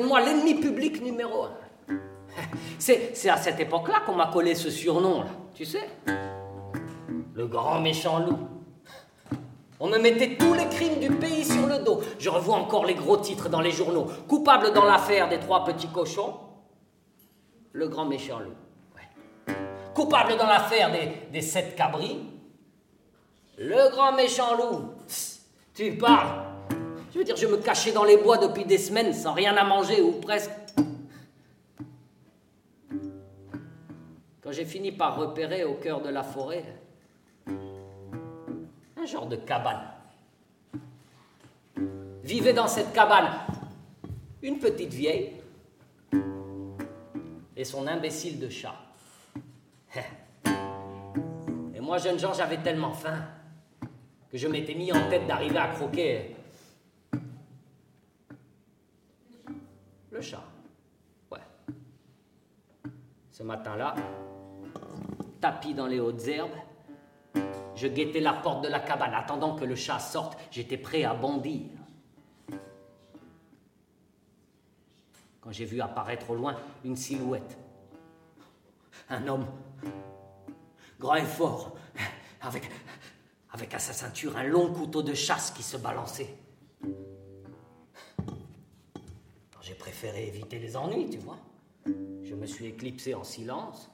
Moi l'ennemi public numéro un. C'est, à cette époque-là qu'on m'a collé ce surnom, là, tu sais. Le grand méchant loup. On me mettait tous les crimes du pays sur le dos. Je revois encore les gros titres dans les journaux. Coupable dans l'affaire des trois petits cochons. Le grand méchant loup. Coupable dans l'affaire des, sept cabris. Le grand méchant loup. Tu parles. Je veux dire, je me cachais dans les bois depuis des semaines sans rien à manger ou presque. Quand j'ai fini par repérer au cœur de la forêt un genre de cabane. Vivait dans cette cabane une petite vieille et son imbécile de chat. Et moi, jeune Jean, j'avais tellement faim que je m'étais mis en tête d'arriver à croquer chat. Ouais. Ce matin-là, tapis dans les hautes herbes, je guettais la porte de la cabane, attendant que le chat sorte. J'étais prêt à bondir. Quand j'ai vu apparaître au loin une silhouette, un homme, grand et fort, avec à sa ceinture un long couteau de chasse qui se balançait. Préféré éviter les ennuis, tu vois. Je me suis éclipsé en silence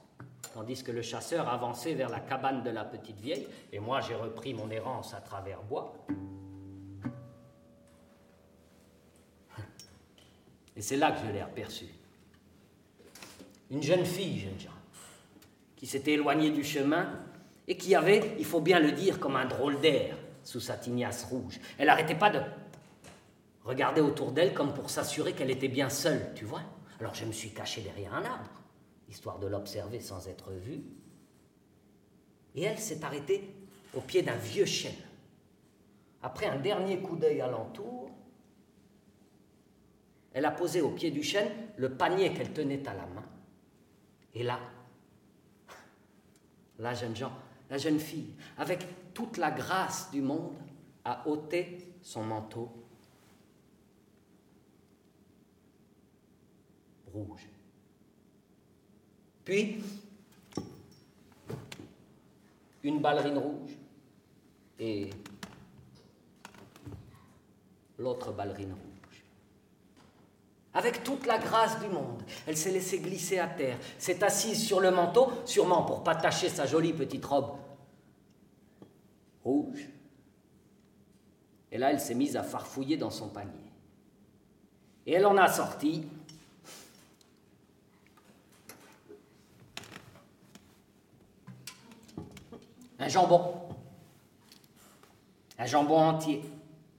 tandis que le chasseur avançait vers la cabane de la petite vieille, et moi j'ai repris mon errance à travers bois. Et c'est là que je l'ai aperçue. Une jeune fille, jeune gens, qui s'était éloignée du chemin et qui avait, il faut bien le dire, comme un drôle d'air sous sa tignasse rouge. Elle n'arrêtait pas de regarder autour d'elle comme pour s'assurer qu'elle était bien seule, tu vois. Alors je me suis caché derrière un arbre histoire de l'observer sans être vue. Et elle s'est arrêtée au pied d'un vieux chêne. Après un dernier coup d'œil alentour, elle a posé au pied du chêne le panier qu'elle tenait à la main. Et là, la jeune Jean, la jeune fille, avec toute la grâce du monde, a ôté son manteau rouge. Puis, une ballerine rouge et l'autre ballerine rouge. Avec toute la grâce du monde, elle s'est laissée glisser à terre, s'est assise sur le manteau, sûrement pour pas tacher sa jolie petite robe rouge. Et là, elle s'est mise à farfouiller dans son panier. Et elle en a sorti un jambon. Un jambon entier.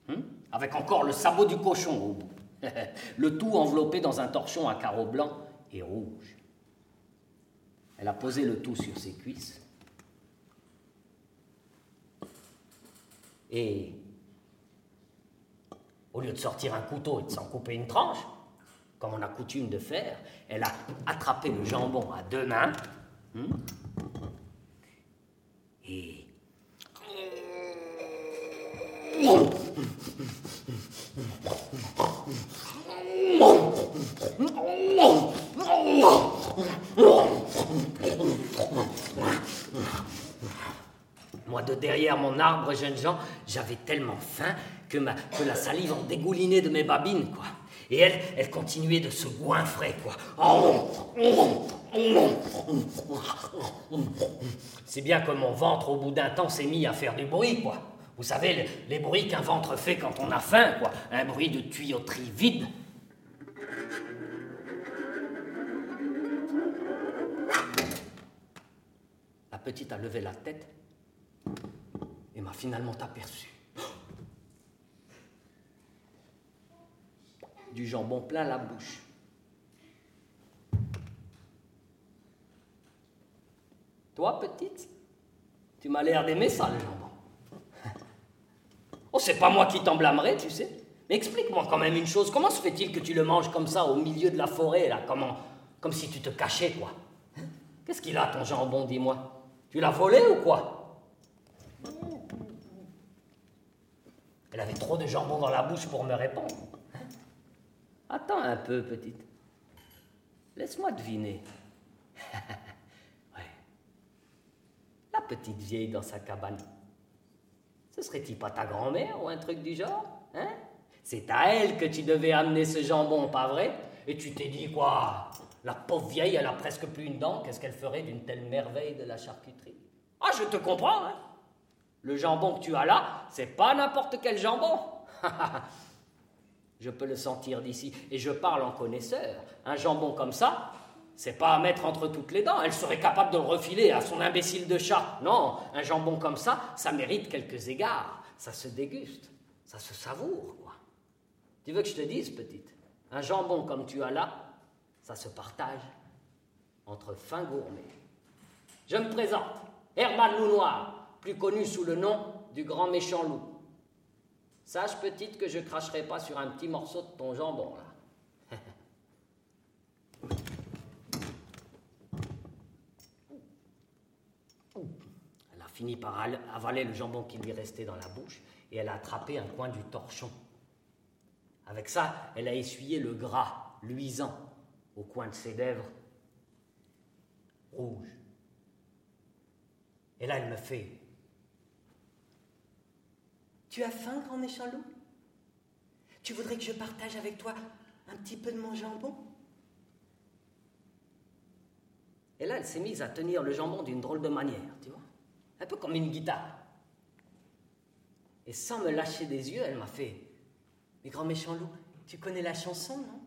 Hum, avec encore le sabot du cochon au bout. le tout enveloppé dans un torchon à carreaux blancs et rouges. Elle a posé le tout sur ses cuisses. Et au lieu de sortir un couteau et de s'en couper une tranche, comme on a coutume de faire, elle a attrapé le jambon à deux mains. Hum, et moi, de derrière mon arbre, jeunes gens, j'avais tellement faim que, ma, que la salive en dégoulinait de mes babines, quoi. Et elle, elle continuait de se goinfrer, quoi. C'est bien que mon ventre, au bout d'un temps, s'est mis à faire du bruit, quoi. Vous savez, les, les bruits qu'un ventre fait quand on a faim, quoi. Un bruit de tuyauterie vide. La petite a levé la tête et m'a finalement aperçu. Du jambon plein la bouche. Toi, petite, tu m'as l'air d'aimer ça, le jambon. Oh, c'est pas moi qui t'en blâmerai, tu sais. Mais explique-moi quand même une chose. Comment se fait-il que tu le manges comme ça, au milieu de la forêt, là Comment Comme si tu te cachais, quoi. Qu'est-ce qu'il a, ton jambon, dis-moi? Tu l'as volé ou quoi? Elle avait trop de jambon dans la bouche pour me répondre. Attends un peu, petite. Laisse-moi deviner. ouais. La petite vieille dans sa cabane. Ce serait-il pas ta grand-mère ou un truc du genre Hein? C'est à elle que tu devais amener ce jambon, pas vrai? Et tu t'es dit quoi? La pauvre vieille, elle a presque plus une dent. Qu'est-ce qu'elle ferait d'une telle merveille de la charcuterie? Ah, je te comprends, hein Le jambon que tu as là, c'est pas n'importe quel jambon. Je peux le sentir d'ici, et je parle en connaisseur. Un jambon comme ça, c'est pas à mettre entre toutes les dents. Elle serait capable de le refiler à son imbécile de chat. Non, un jambon comme ça, ça mérite quelques égards. Ça se déguste, ça se savoure, quoi. Tu veux que je te dise, petite? Un jambon comme tu as là, ça se partage entre fins gourmets. Je me présente, Herman Loup Noir, plus connu sous le nom du grand méchant loup. Sache, petite, que je cracherai pas sur un petit morceau de ton jambon, là. Elle a fini par al- avaler le jambon qui lui restait dans la bouche et elle a attrapé un coin du torchon. Avec ça, elle a essuyé le gras luisant au coin de ses lèvres rouges. Et là, elle me fait Tu as faim, grand méchant loup? Tu voudrais que je partage avec toi un petit peu de mon jambon? Et là, elle s'est mise à tenir le jambon d'une drôle de manière, tu vois Un peu comme une guitare. Et sans me lâcher des yeux, elle m'a fait Mais grand méchant loup, tu connais la chanson, non?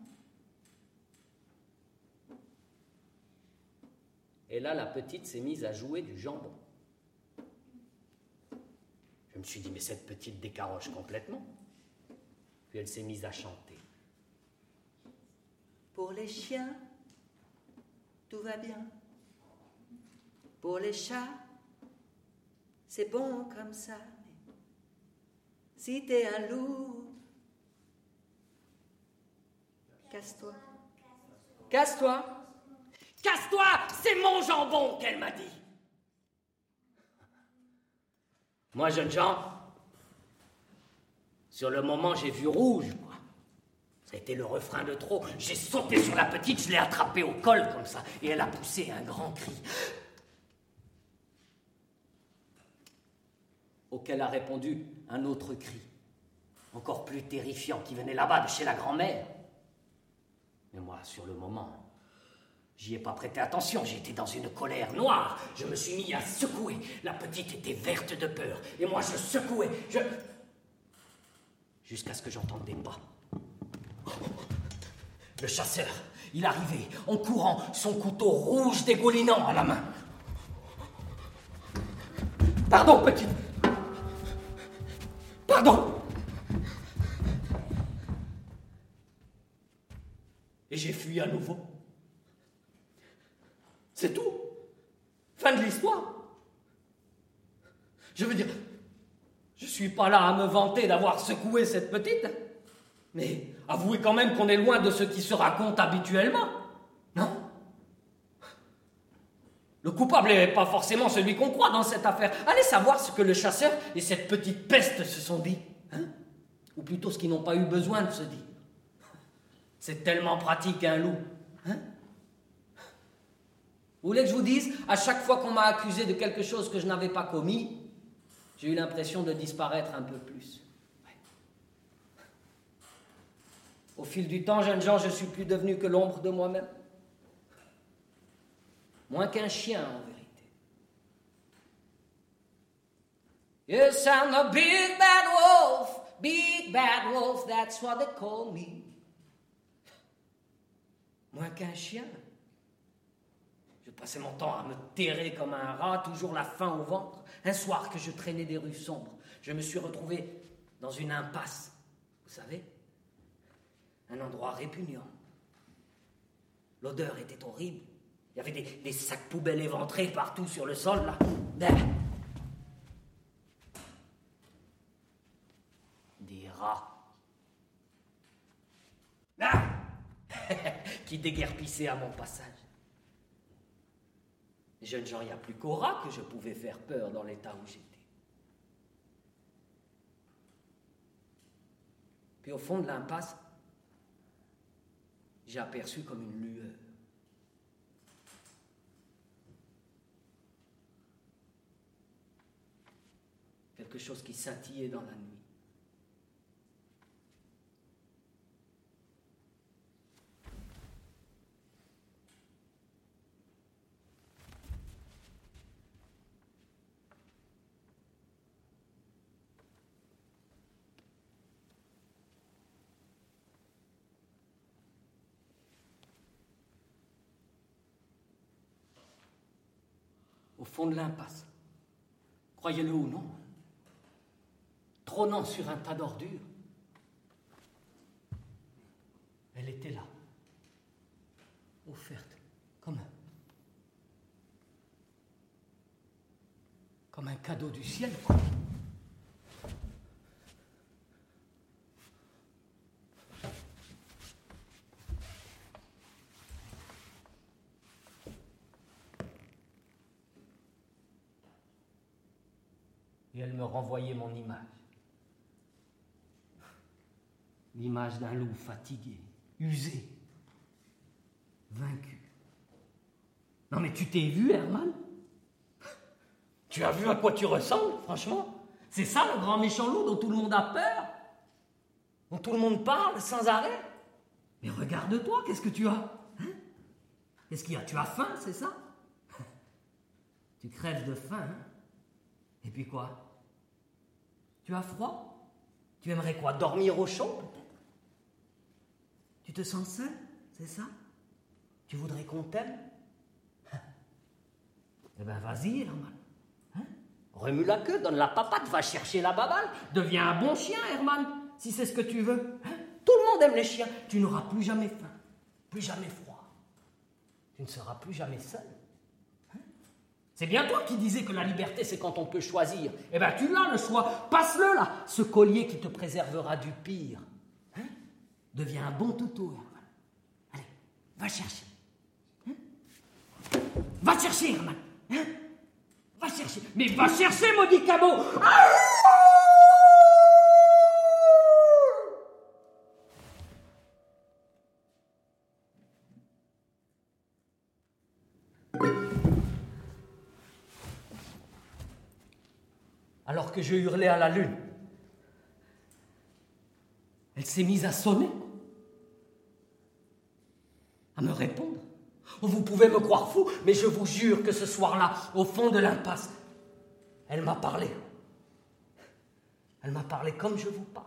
Et là, la petite s'est mise à jouer du jambon. Je me suis dit, mais cette petite décaroche complètement. Puis elle s'est mise à chanter. Pour les chiens, tout va bien. Pour les chats, c'est bon comme ça. Mais si t'es un loup, casse-toi. Casse-toi. Casse-toi C'est mon jambon qu'elle m'a dit. Moi, jeune gens, sur le moment, j'ai vu rouge, moi. Ça a été le refrain de trop. J'ai sauté sur la petite, je l'ai attrapée au col comme ça, et elle a poussé un grand cri. Auquel a répondu un autre cri, encore plus terrifiant, qui venait là-bas de chez la grand-mère. Mais moi, sur le moment, J'y ai pas prêté attention, j'étais dans une colère noire. Je me suis mis à secouer. La petite était verte de peur. Et moi, je secouais. Je. Jusqu'à ce que j'entende des pas. Le chasseur, il arrivait en courant, son couteau rouge dégoulinant à la main. Pardon, petite. Pardon. Et j'ai fui à nouveau. C'est tout. Fin de l'histoire. Je veux dire, je suis pas là à me vanter d'avoir secoué cette petite, mais avouez quand même qu'on est loin de ce qui se raconte habituellement, non? Le coupable n'est pas forcément celui qu'on croit dans cette affaire. Allez savoir ce que le chasseur et cette petite peste se sont dit, hein? Ou plutôt ce qu'ils n'ont pas eu besoin de se dire. C'est tellement pratique un loup, hein? Vous voulez que je vous dise, à chaque fois qu'on m'a accusé de quelque chose que je n'avais pas commis, j'ai eu l'impression de disparaître un peu plus. Au fil du temps, jeunes gens, je suis plus devenu que l'ombre de moi-même. Moins qu'un chien, en vérité. A big bad wolf, big bad wolf, that's what they call me. Moins qu'un chien. Passais mon temps à me terrer comme un rat, toujours la faim au ventre. Un soir que je traînais des rues sombres, je me suis retrouvé dans une impasse. Vous savez Un endroit répugnant. L'odeur était horrible. Il y avait des, des sacs poubelles éventrés partout sur le sol, là. Ben. rats. Ah Qui déguerpissaient à mon passage. Jeune gens, il n'y a plus qu'aux rats que je pouvais faire peur dans l'état où j'étais. Puis au fond de l'impasse, j'ai aperçu comme une lueur. Quelque chose qui scintillait dans la nuit. De l'impasse. Croyez-le ou non, trônant sur un tas d'ordures, elle était là, offerte, comme un, comme un cadeau du ciel. Elle me renvoyait mon image. L'image d'un loup fatigué, usé, vaincu. Non mais tu t'es vu, Herman? Tu as vu à quoi tu ressembles, franchement? C'est ça le grand méchant loup dont tout le monde a peur? Dont tout le monde parle sans arrêt? Mais regarde-toi, qu'est-ce que tu as? Hein? Qu'est-ce qu'il y a? Tu as faim, c'est ça? Tu crèves de faim, hein? Et puis quoi? Tu as froid? Tu aimerais quoi Dormir au chaud peut-être? Tu te sens seul C'est ça? Tu voudrais qu'on t'aime? Eh ben vas-y, Herman. Hein? Remue la queue, donne la papate, va chercher la babale, deviens un bon chien, Herman, si c'est ce que tu veux. Hein? Tout le monde aime les chiens. Tu n'auras plus jamais faim, plus jamais froid. Tu ne seras plus jamais seul. C'est bien toi qui disais que la liberté, c'est quand on peut choisir. Eh bien, tu l'as le choix. Passe-le là, ce collier qui te préservera du pire. Hein? Deviens un bon toutou. Allez, va chercher. Hein? Va chercher, Herman. Hein? Va chercher. Mais va chercher, maudit cabot ah que je hurlais à la lune. Elle s'est mise à sonner, à me répondre. Oh, vous pouvez me croire fou, mais je vous jure que ce soir-là, au fond de l'impasse, elle m'a parlé. Elle m'a parlé comme je vous parle.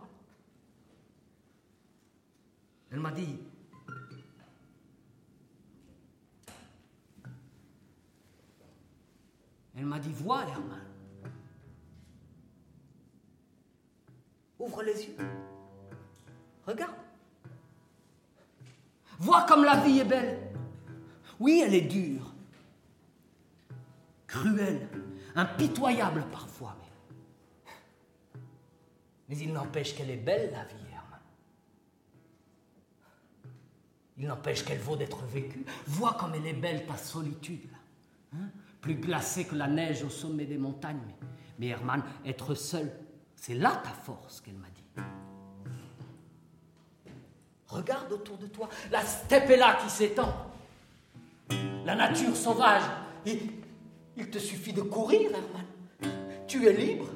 Elle m'a dit, elle m'a dit, vois Herman, Ouvre les yeux. Regarde. Vois comme la vie est belle. Oui, elle est dure, cruelle, impitoyable parfois. Mais, mais il n'empêche qu'elle est belle, la vie, Herman. Il n'empêche qu'elle vaut d'être vécue. Vois comme elle est belle, ta solitude. Hein? Plus glacée que la neige au sommet des montagnes. Mais, mais Herman, être seul, c'est là ta force qu'elle m'a dit. Regarde autour de toi, la steppe est là qui s'étend. La nature sauvage. Et il te suffit de courir, Herman. Tu es libre.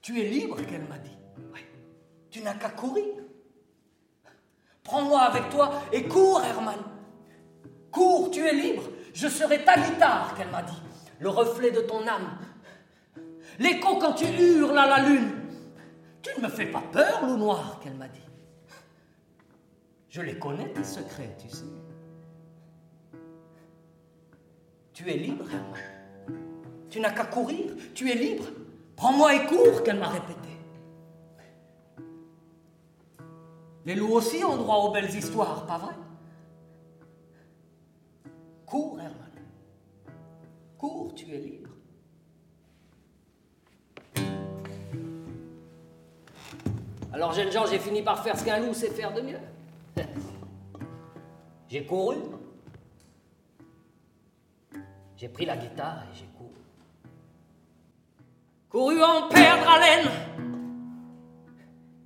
Tu es libre, qu'elle m'a dit. Tu n'as qu'à courir. Prends-moi avec toi et cours, Herman. Cours, tu es libre. Je serai ta guitare, qu'elle m'a dit. Le reflet de ton âme, L'écho quand tu hurles à la lune. Tu ne me fais pas peur, loup noir, qu'elle m'a dit. Je les connais, tes secrets, tu sais. Tu es libre, Herman. Tu n'as qu'à courir, tu es libre. Prends-moi et cours, qu'elle m'a répété. Les loups aussi ont droit aux belles histoires, pas vrai? Cours, Herman. Cours, tu es libre. Alors, jeunes gens, j'ai fini par faire ce qu'un loup sait faire de mieux. J'ai couru. J'ai pris la guitare et j'ai couru. Couru en perdre haleine.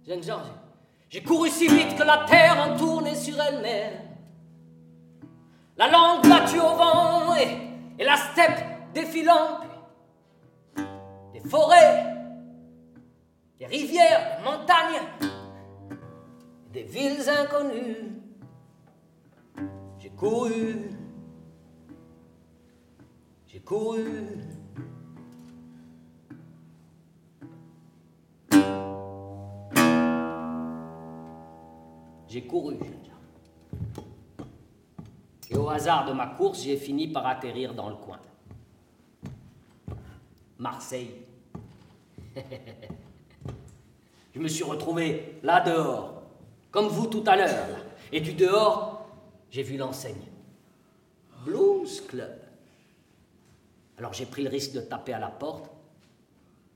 Jeunes gens, j'ai- couru si vite que la terre en tournait sur elle-même. La langue battue au vent et, la steppe défilant. Puis des forêts, des rivières, montagnes, des villes inconnues. J'ai couru, j'ai couru. J'ai couru. Et au hasard de ma course, j'ai fini par atterrir dans le coin. Marseille. je me suis retrouvé là dehors, comme vous tout à l'heure. Et du dehors, j'ai vu l'enseigne. Blues Club. Alors j'ai pris le risque de taper à la porte.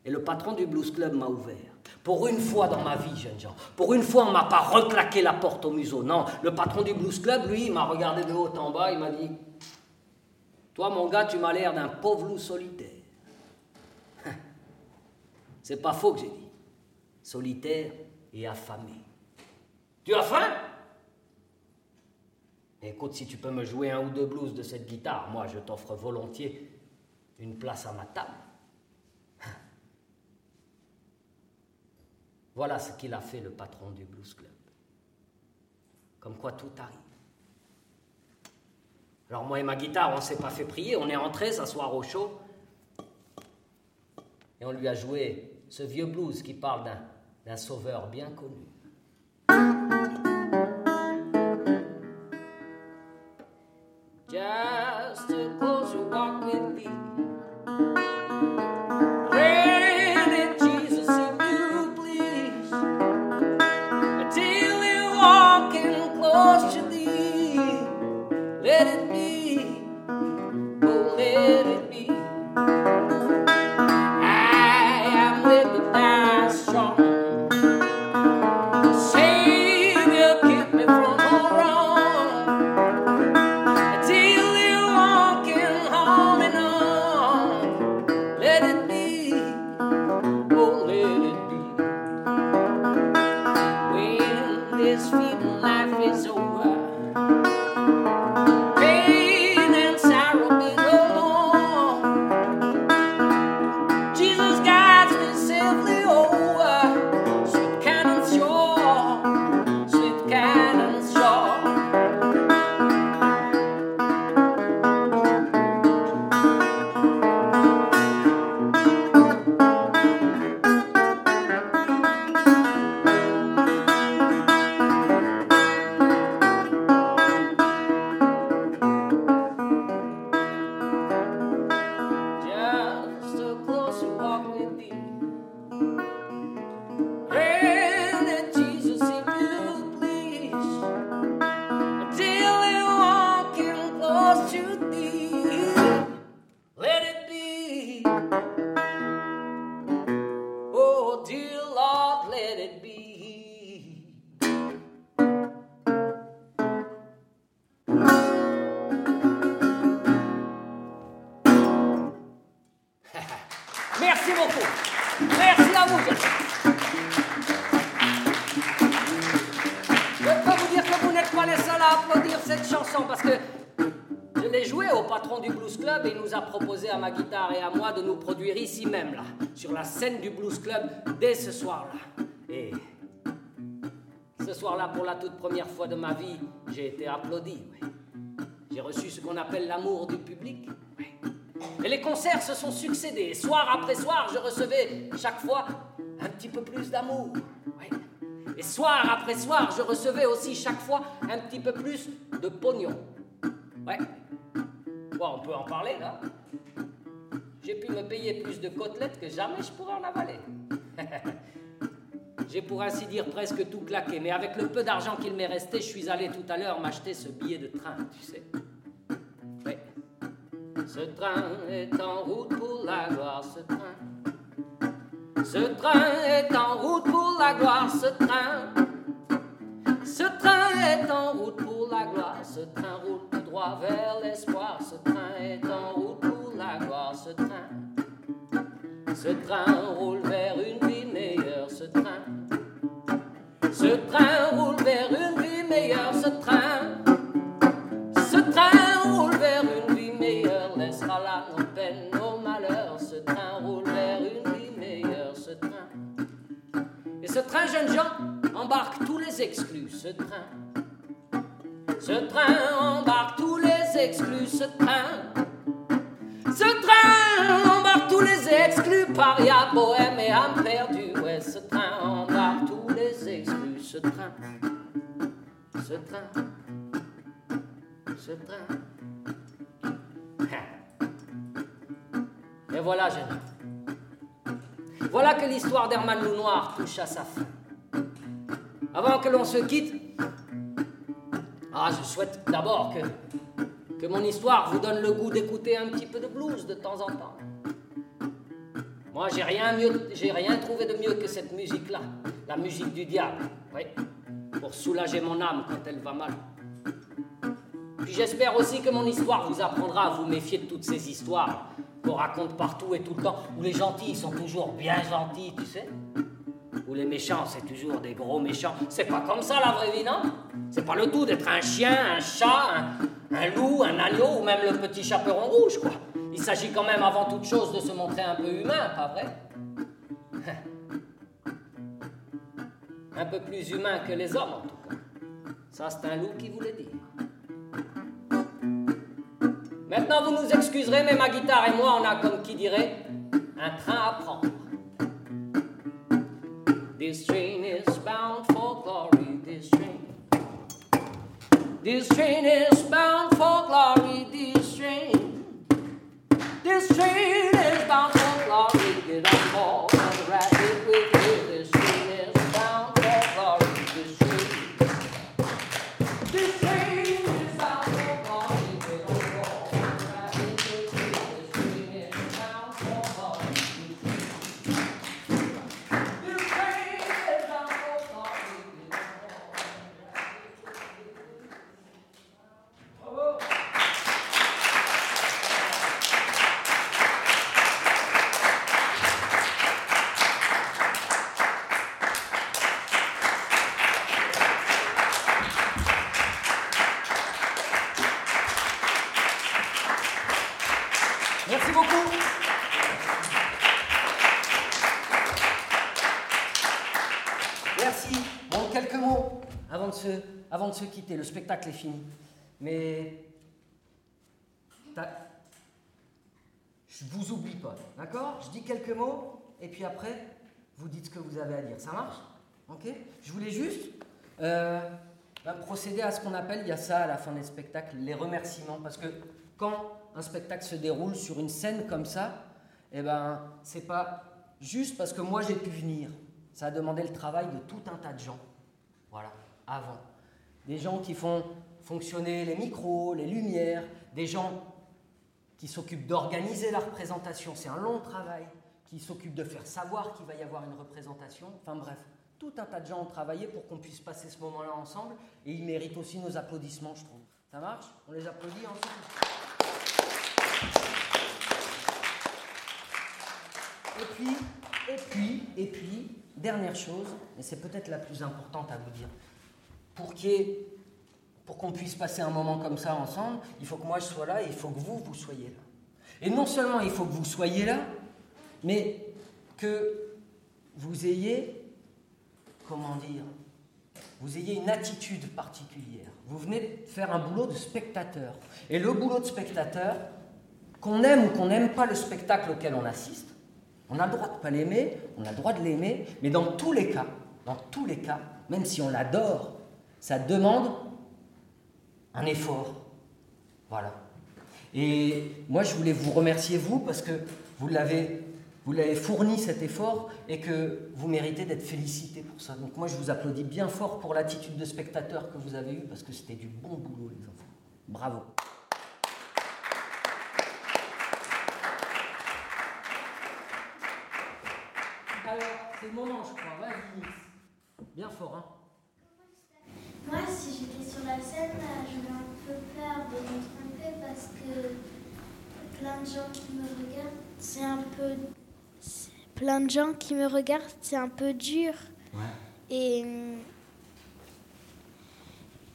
Et le patron du Blues Club m'a ouvert. Pour une fois dans ma vie, jeunes gens, pour une fois, on m'a pas reclaqué la porte au museau. Non, le patron du Blues Club, lui, il m'a regardé de haut en bas, il m'a dit Toi, mon gars, tu m'as l'air d'un pauvre loup solitaire. C'est pas faux que j'ai dit. Solitaire et affamé. Tu as faim? Écoute, si tu peux me jouer un ou deux blues de cette guitare, moi, je t'offre volontiers une place à ma table. Voilà ce qu'il a fait le patron du Blues Club. Comme quoi tout arrive. Alors moi et ma guitare, on ne s'est pas fait prier, on est entré s'asseoir au chaud. Et on lui a joué ce vieux blues qui parle d'un, d'un sauveur bien connu. This feeble life is over, pour la toute première fois de ma vie, j'ai été applaudi. J'ai reçu ce qu'on appelle l'amour du public. Et les concerts se sont succédés. Soir après soir, je recevais chaque fois un petit peu plus d'amour. Et soir après soir, je recevais aussi chaque fois un petit peu plus de pognon. Ouais. Bon, on peut en parler là. J'ai pu me payer plus de côtelettes que jamais je pourrais en avaler. J'ai pour ainsi dire presque tout claqué, mais avec le peu d'argent qu'il m'est resté, je suis allé tout à l'heure m'acheter ce billet de train, tu sais. Ce train est en route pour la gloire, ce train. Ce train est en route pour la gloire, ce train. Ce train est en route pour la gloire, ce train roule droit vers l'espoir. Ce train est en route Ce train roule vers une vie meilleure, ce train. Ce train roule vers une vie meilleure, ce train. Ce train roule vers une vie meilleure, laissera là nos peines, nos malheurs. Ce train roule vers une vie meilleure, ce train. Et ce train, jeunes gens, embarque tous les exclus, ce train. Ce train embarque tous les exclus, ce train. Ce train embarque tous les exclus, paria, bohème et âme perdue. Ouais, ce train embarque tous les exclus, ce train. Ce train. Ce train. Et voilà, jeune. Voilà que l'histoire d'Herman Loup Noir touche à sa fin. Avant que l'on se quitte, ah, je souhaite d'abord que, que mon histoire vous donne le goût d'écouter un petit peu de blues de temps en temps. Moi, j'ai rien, rien trouvé de mieux que cette musique-là, la musique du diable, pour soulager mon âme quand elle va mal. Puis j'espère aussi que mon histoire vous apprendra à vous méfier de toutes ces histoires qu'on raconte partout et tout le temps, où les gentils sont toujours bien gentils, tu sais où les méchants, c'est toujours des gros méchants. C'est pas comme ça la vraie vie, non? C'est pas le tout d'être un chien, un chat, un, un loup, un agneau ou même le petit chaperon rouge, quoi. Il s'agit quand même avant toute chose de se montrer un peu humain, pas vrai? Un peu plus humain que les hommes, en tout cas. Ça, c'est un loup qui vous l'a dit. Maintenant, vous nous excuserez, mais ma guitare et moi, on a, comme qui dirait, un train à prendre. This train This train is bound for glory, this train. This train is bound for glory, get on board se quitter. Le spectacle est fini. Mais. Je vous oublie pas, d'accord? Je dis quelques mots et puis après, vous dites ce que vous avez à dire. Ça marche? Ok? Je voulais juste euh, bah, procéder à ce qu'on appelle, il y a ça à la fin des spectacles, les remerciements. Parce que quand un spectacle se déroule sur une scène comme ça, eh ben, c'est pas juste parce que moi j'ai pu venir. Ça a demandé le travail de tout un tas de gens. Voilà, avant. Des gens qui font fonctionner les micros, les lumières, des gens qui s'occupent d'organiser la représentation. C'est un long travail. Qui s'occupent de faire savoir qu'il va y avoir une représentation. Enfin bref, tout un tas de gens ont travaillé pour qu'on puisse passer ce moment-là ensemble. Et ils méritent aussi nos applaudissements, je trouve. Ça marche? On les applaudit ensemble Et puis, et puis, et puis, dernière chose, et c'est peut-être la plus importante à vous dire, pour qu'il y ait- pour qu'on puisse passer un moment comme ça ensemble, il faut que moi je sois là et il faut que vous, vous soyez là. Et non seulement il faut que vous soyez là, mais que vous ayez, comment dire, vous ayez une attitude particulière. Vous venez faire un boulot de spectateur. Et le boulot de spectateur, qu'on aime ou qu'on n'aime pas le spectacle auquel on assiste, on a le droit de ne pas l'aimer, on a le droit de l'aimer, mais dans tous les cas, dans tous les cas, même si on l'adore, ça demande un effort. Voilà. Et moi, je voulais vous remercier, vous, parce que vous l'avez, vous l'avez fourni cet effort et que vous méritez d'être félicité pour ça. Donc moi, je vous applaudis bien fort pour l'attitude de spectateur que vous avez eue, parce que c'était du bon boulot, les enfants. Bravo. Alors, c'est le moment, je crois. Vas-y. Bien fort, hein. Moi, si j'étais sur la scène, euh, j'aurais un peu peur de me tromper parce que plein de gens qui me regardent, c'est un peu. Plein de gens qui me regardent, c'est un peu dur. Et hum,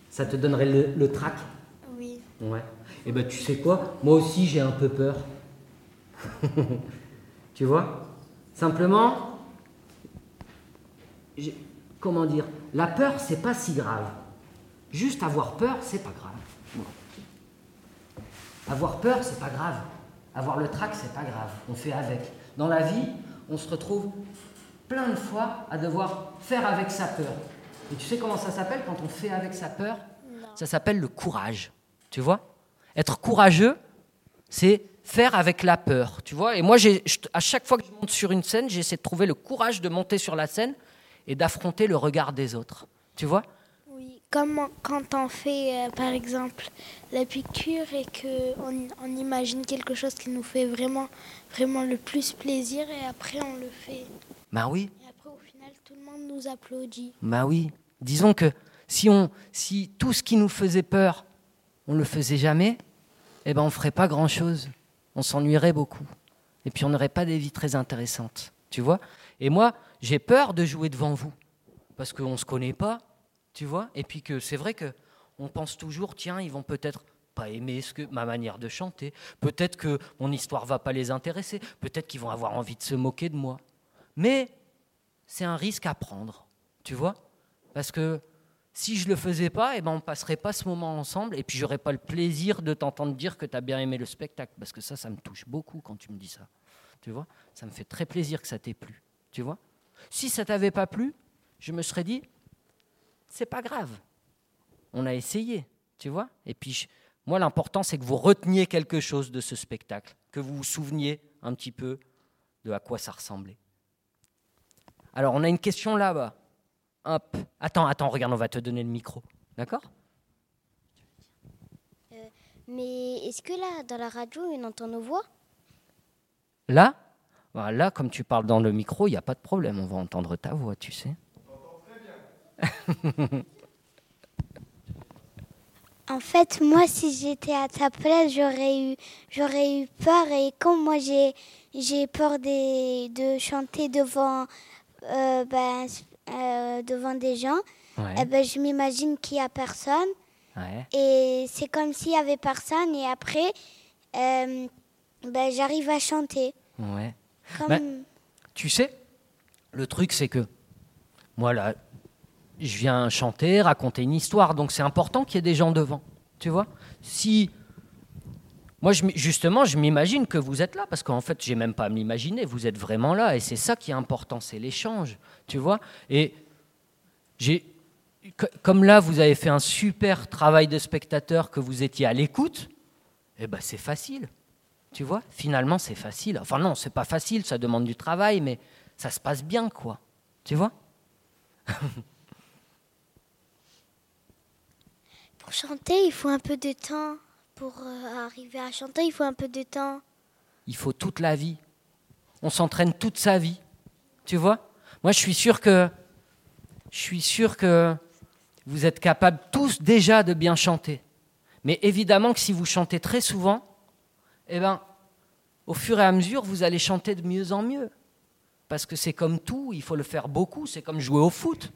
Ça te donnerait le, le trac? Oui, Ouais. Et ben tu sais quoi? Moi aussi j'ai un peu peur. tu vois? Simplement, comment dire? La peur c'est pas si grave. Juste avoir peur c'est pas grave. Bon. Avoir peur c'est pas grave. Avoir le trac c'est pas grave. On fait avec. Dans la vie, on se retrouve plein de fois à devoir faire avec sa peur. Et tu sais comment ça s'appelle quand on fait avec sa peur? Ça s'appelle le courage. Tu vois? Être courageux, c'est faire avec la peur. Tu vois? Et moi, à chaque fois que je monte sur une scène, j'essaie de trouver le courage de monter sur la scène et d'affronter le regard des autres. Tu vois? Comme quand on fait, euh, par exemple, la piqûre et qu'on on imagine quelque chose qui nous fait vraiment, vraiment le plus plaisir et après on le fait. Ben oui. Et après, au final, tout le monde nous applaudit. Bah oui. Disons que si, on, si tout ce qui nous faisait peur, on le faisait jamais, eh ben on ferait pas grand-chose. On s'ennuierait beaucoup. Et puis on n'aurait pas des vies très intéressantes. Tu vois? Et moi, j'ai peur de jouer devant vous. Parce qu'on ne se connaît pas. Tu vois? Et puis que c'est vrai que on pense toujours, tiens, ils vont peut-être pas aimer ce que, ma manière de chanter. Peut-être que mon histoire va pas les intéresser. Peut-être qu'ils vont avoir envie de se moquer de moi. Mais c'est un risque à prendre, tu vois? Parce que si je le faisais pas, eh ben on passerait pas ce moment ensemble, et puis j'aurais pas le plaisir de t'entendre dire que tu as bien aimé le spectacle, parce que ça, ça me touche beaucoup quand tu me dis ça, tu vois? Ça me fait très plaisir que ça t'ait plu, tu vois? Si ça t'avait pas plu, je me serais dit, c'est pas grave, on a essayé, tu vois Et puis je- moi, l'important, c'est que vous reteniez quelque chose de ce spectacle, que vous vous souveniez un petit peu de à quoi ça ressemblait. Alors, on a une question là-bas. Hop. Attends, attends, regarde, on va te donner le micro. D'accord? Mais est-ce que là, dans la radio, on entend nos voix? Là? Bah, Là, comme tu parles dans le micro, il n'y a pas de problème. On va entendre ta voix, tu sais. En fait, moi, si j'étais à ta place, j'aurais eu, j'aurais eu peur. Et comme moi, j'ai, j'ai peur des, de chanter devant, euh, ben, euh, devant des gens, Ouais. eh ben, je m'imagine qu'il n'y a personne. ouais. Et c'est comme s'il y avait personne. Et après, euh, ben, j'arrive à chanter. ouais. Comme... Ben, Tu sais, le truc, c'est que moi, là, je viens chanter, raconter une histoire, donc c'est important qu'il y ait des gens devant. Tu vois Si. Moi, justement, je m'imagine que vous êtes là, parce qu'en fait, j'ai même pas à m'imaginer, vous êtes vraiment là, et c'est ça qui est important, c'est l'échange, tu vois Et j'ai. co- Comme là, vous avez fait un super travail de spectateur, que vous étiez à l'écoute, eh ben, c'est facile. Tu vois, finalement, c'est facile. Enfin, non, c'est pas facile, ça demande du travail, mais ça se passe bien, quoi. Tu vois Chanter, il faut un peu de temps. Pour euh, arriver à chanter, il faut un peu de temps. Il faut toute la vie. On s'entraîne toute sa vie. Tu vois? Moi, je suis sûr que. Je suis sûr que vous êtes capables tous déjà de bien chanter. Mais évidemment que si vous chantez très souvent, eh ben, au fur et à mesure, vous allez chanter de mieux en mieux. Parce que c'est comme tout, il faut le faire beaucoup, c'est comme jouer au foot.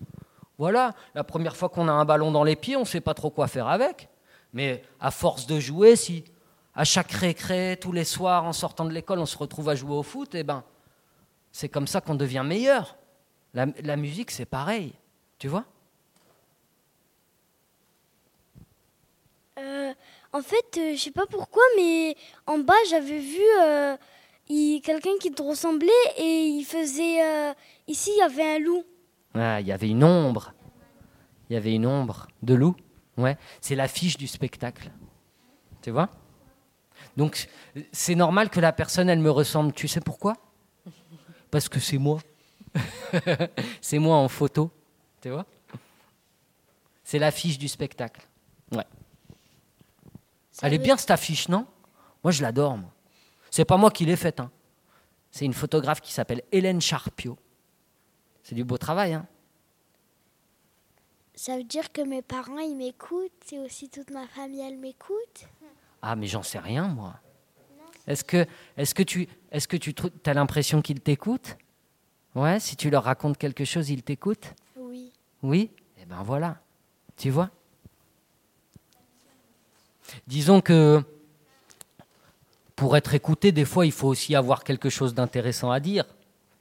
Voilà, la première fois qu'on a un ballon dans les pieds, on ne sait pas trop quoi faire avec. Mais à force de jouer, si à chaque récré, tous les soirs, en sortant de l'école, on se retrouve à jouer au foot, eh ben, c'est comme ça qu'on devient meilleur. La, musique, c'est pareil, tu vois? Euh, en fait, euh, je sais pas pourquoi, mais en bas, j'avais vu euh, quelqu'un qui te ressemblait et il faisait. euh, ici, il y avait un loup. Ah, Il y avait une ombre. Il y avait une ombre de loup. Ouais, c'est l'affiche du spectacle. Tu vois? Donc, c'est normal que la personne, elle me ressemble. Tu sais pourquoi? Parce que c'est moi. c'est moi en photo. Tu vois? C'est l'affiche du spectacle. Ouais. Ça Elle est bien cette affiche, non? Moi, je l'adore. C'est pas moi qui l'ai faite. hein. C'est une photographe qui s'appelle Hélène Charpio. C'est du beau travail. Hein. Ça veut dire que mes parents, ils m'écoutent et aussi toute ma famille, elle m'écoute? Ah, mais j'en sais rien, moi. Est-ce que, est que tu, est que tu as l'impression qu'ils t'écoutent? Ouais, si tu leur racontes quelque chose, ils t'écoutent? Oui. Oui? Eh ben voilà. Tu vois? Disons que pour être écouté, des fois, il faut aussi avoir quelque chose d'intéressant à dire.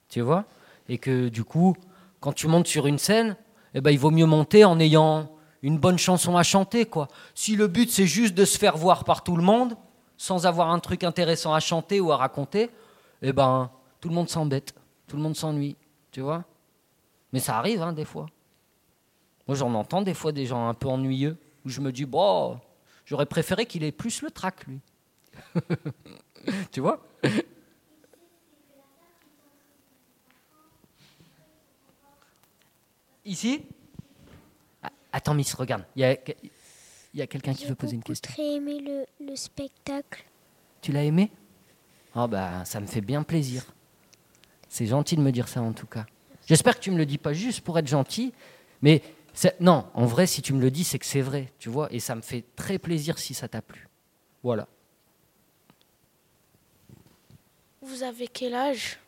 Tu vois? Et que du coup, quand tu montes sur une scène, eh ben, il vaut mieux monter en ayant une bonne chanson à chanter. quoi. Si le but, c'est juste de se faire voir par tout le monde, sans avoir un truc intéressant à chanter ou à raconter, eh ben, tout le monde s'embête, tout le monde s'ennuie. Tu vois Mais ça arrive, hein, des fois. Moi, j'en entends des fois des gens un peu ennuyeux, où je me dis, bon, j'aurais préféré qu'il ait plus le trac, lui. tu vois? Ici ah, Attends, Miss, regarde. Il y a, il y a quelqu'un qui veut poser une question. J'ai très aimé le, le spectacle. Tu l'as aimé? Ah, bah, ça me fait bien plaisir. C'est gentil de me dire ça, en tout cas. J'espère que tu me le dis pas juste pour être gentil, mais non, en vrai, si tu me le dis, c'est que c'est vrai, tu vois, et ça me fait très plaisir si ça t'a plu. Voilà. Vous avez quel âge?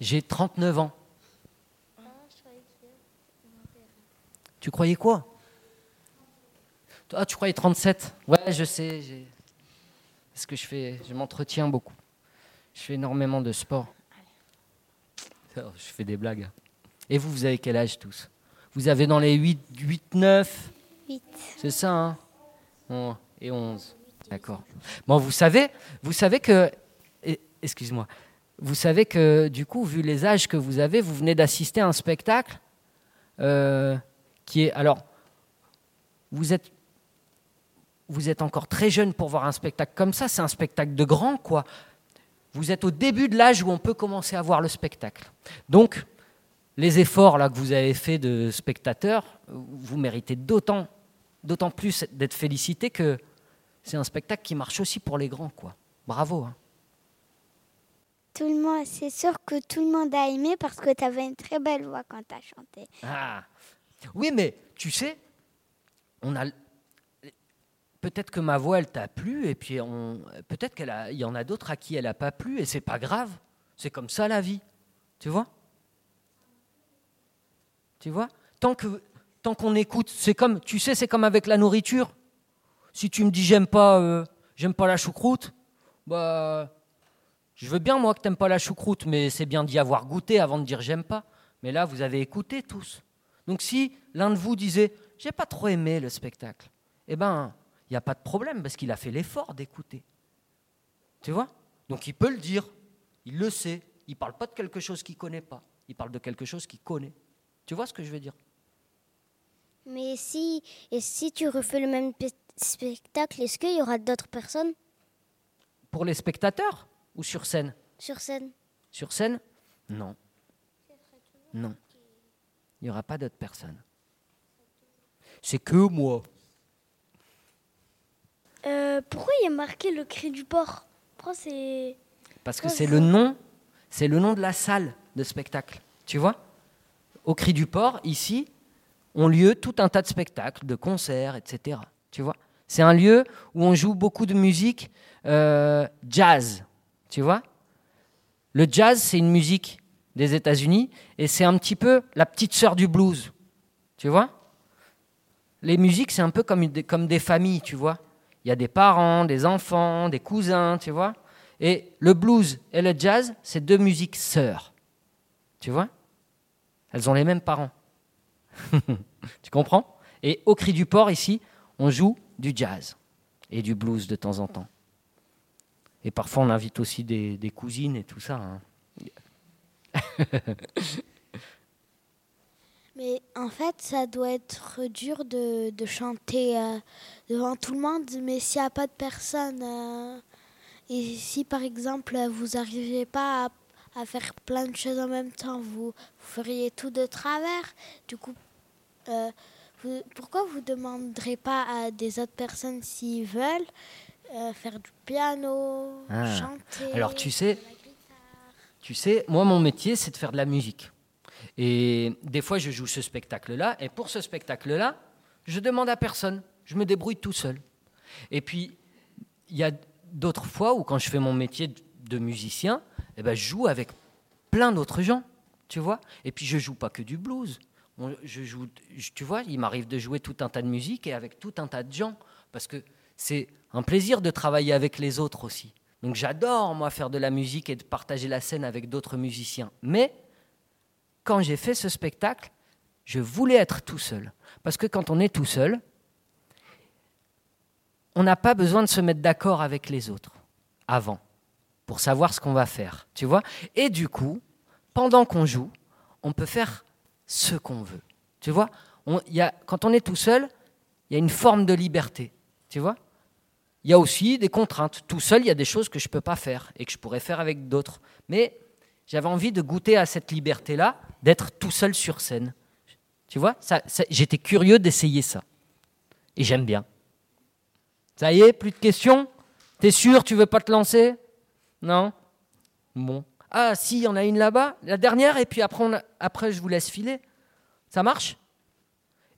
J'ai 39 ans. Tu croyais quoi? Ah, tu croyais 37 Ouais, je sais. Parce que je fais, je m'entretiens beaucoup. Je fais énormément de sport. Oh, je fais des blagues. Et vous, vous avez quel âge tous? Vous avez dans les 8, 8 9 8. C'est ça, hein? Et 11. D'accord. Bon, vous savez, vous savez que excuse-moi, vous savez que du coup, vu les âges que vous avez, vous venez d'assister à un spectacle euh, qui est... Alors, vous êtes, vous êtes encore très jeune pour voir un spectacle comme ça, c'est un spectacle de grand, quoi. Vous êtes au début de l'âge où on peut commencer à voir le spectacle. Donc, les efforts là, que vous avez faits de spectateurs, vous méritez d'autant, d'autant plus d'être félicité que c'est un spectacle qui marche aussi pour les grands. Quoi. Bravo. Hein. Tout le monde, c'est sûr que tout le monde a aimé parce que tu avais une très belle voix quand tu as chanté. Ah. Oui, mais tu sais, on a peut-être que ma voix elle t'a plu et puis peut-être qu'il y en a d'autres à qui elle n'a pas plu et c'est pas grave. C'est comme ça la vie. Tu vois? Tu vois? Tant qu'on écoute, c'est comme tu sais, c'est comme avec la nourriture. Si tu me dis j'aime pas euh, j'aime pas la choucroute, bah je veux bien, moi, que t'aimes pas la choucroute, mais c'est bien d'y avoir goûté avant de dire j'aime pas. Mais là, vous avez écouté tous. Donc si l'un de vous disait j'ai pas trop aimé le spectacle, eh ben, il n'y a pas de problème parce qu'il a fait l'effort d'écouter. Tu vois? Donc il peut le dire, il le sait. Il parle pas de quelque chose qu'il connaît pas. Il parle de quelque chose qu'il connaît. Tu vois ce que je veux dire? Mais si, et si tu refais le même spectacle, est-ce qu'il y aura d'autres personnes? Pour les spectateurs ou sur scène? Sur scène. Sur scène? Non. Non. Il n'y aura pas d'autres personnes. C'est que moi. Euh, pourquoi il y a marqué le cri du port c'est... Parce que c'est le nom, c'est le nom de la salle de spectacle. Tu vois? Au cri du port, ici, ont lieu tout un tas de spectacles, de concerts, etc. Tu vois? C'est un lieu où on joue beaucoup de musique euh, jazz, tu vois? Le jazz, c'est une musique des États-Unis et c'est un petit peu la petite sœur du blues. Tu vois Les musiques, c'est un peu comme des, comme des familles, tu vois Il y a des parents, des enfants, des cousins, tu vois Et le blues et le jazz, c'est deux musiques sœurs. Tu vois Elles ont les mêmes parents. tu comprends? Et au cri du port, ici, on joue du jazz et du blues de temps en temps. Et parfois, on invite aussi des, cousines et tout ça. Hein. Mais en fait, ça doit être dur de, chanter euh, devant tout le monde, mais s'il n'y a pas de personne, euh, et si par exemple vous n'arrivez pas à, faire plein de choses en même temps, vous, feriez tout de travers. Du coup, euh, pourquoi vous ne demanderez pas à des autres personnes s'ils veulent euh, faire du piano, ah. chanter? Alors tu sais, tu sais, moi mon métier c'est de faire de la musique. Et des fois, je joue ce spectacle-là, et pour ce spectacle-là, je demande à personne, je me débrouille tout seul. Et puis, il y a d'autres fois où, quand je fais mon métier de- musicien, eh ben, je joue avec plein d'autres gens, tu vois. Et puis, je joue pas que du blues. Je joue, tu vois, il m'arrive de jouer tout un tas de musique et avec tout un tas de gens, parce que c'est un plaisir de travailler avec les autres aussi. Donc, j'adore, moi, faire de la musique et de partager la scène avec d'autres musiciens. Mais, quand j'ai fait ce spectacle, je voulais être tout seul. Parce que quand on est tout seul, on n'a pas besoin de se mettre d'accord avec les autres avant pour savoir ce qu'on va faire, tu vois Et du coup, pendant qu'on joue, on peut faire ce qu'on veut, tu vois Quand on est tout seul, il y a une forme de liberté, tu vois Il y a aussi des contraintes. Tout seul, il y a des choses que je ne peux pas faire et que je pourrais faire avec d'autres. Mais j'avais envie de goûter à cette liberté-là, d'être tout seul sur scène. Tu vois J'étais curieux d'essayer ça. Et j'aime bien. Ça y est, plus de questions? T'es sûr, tu veux pas te lancer? Non? Bon. Ah, si, il y en a une là-bas, la dernière, et puis après, après je vous laisse filer. Ça marche?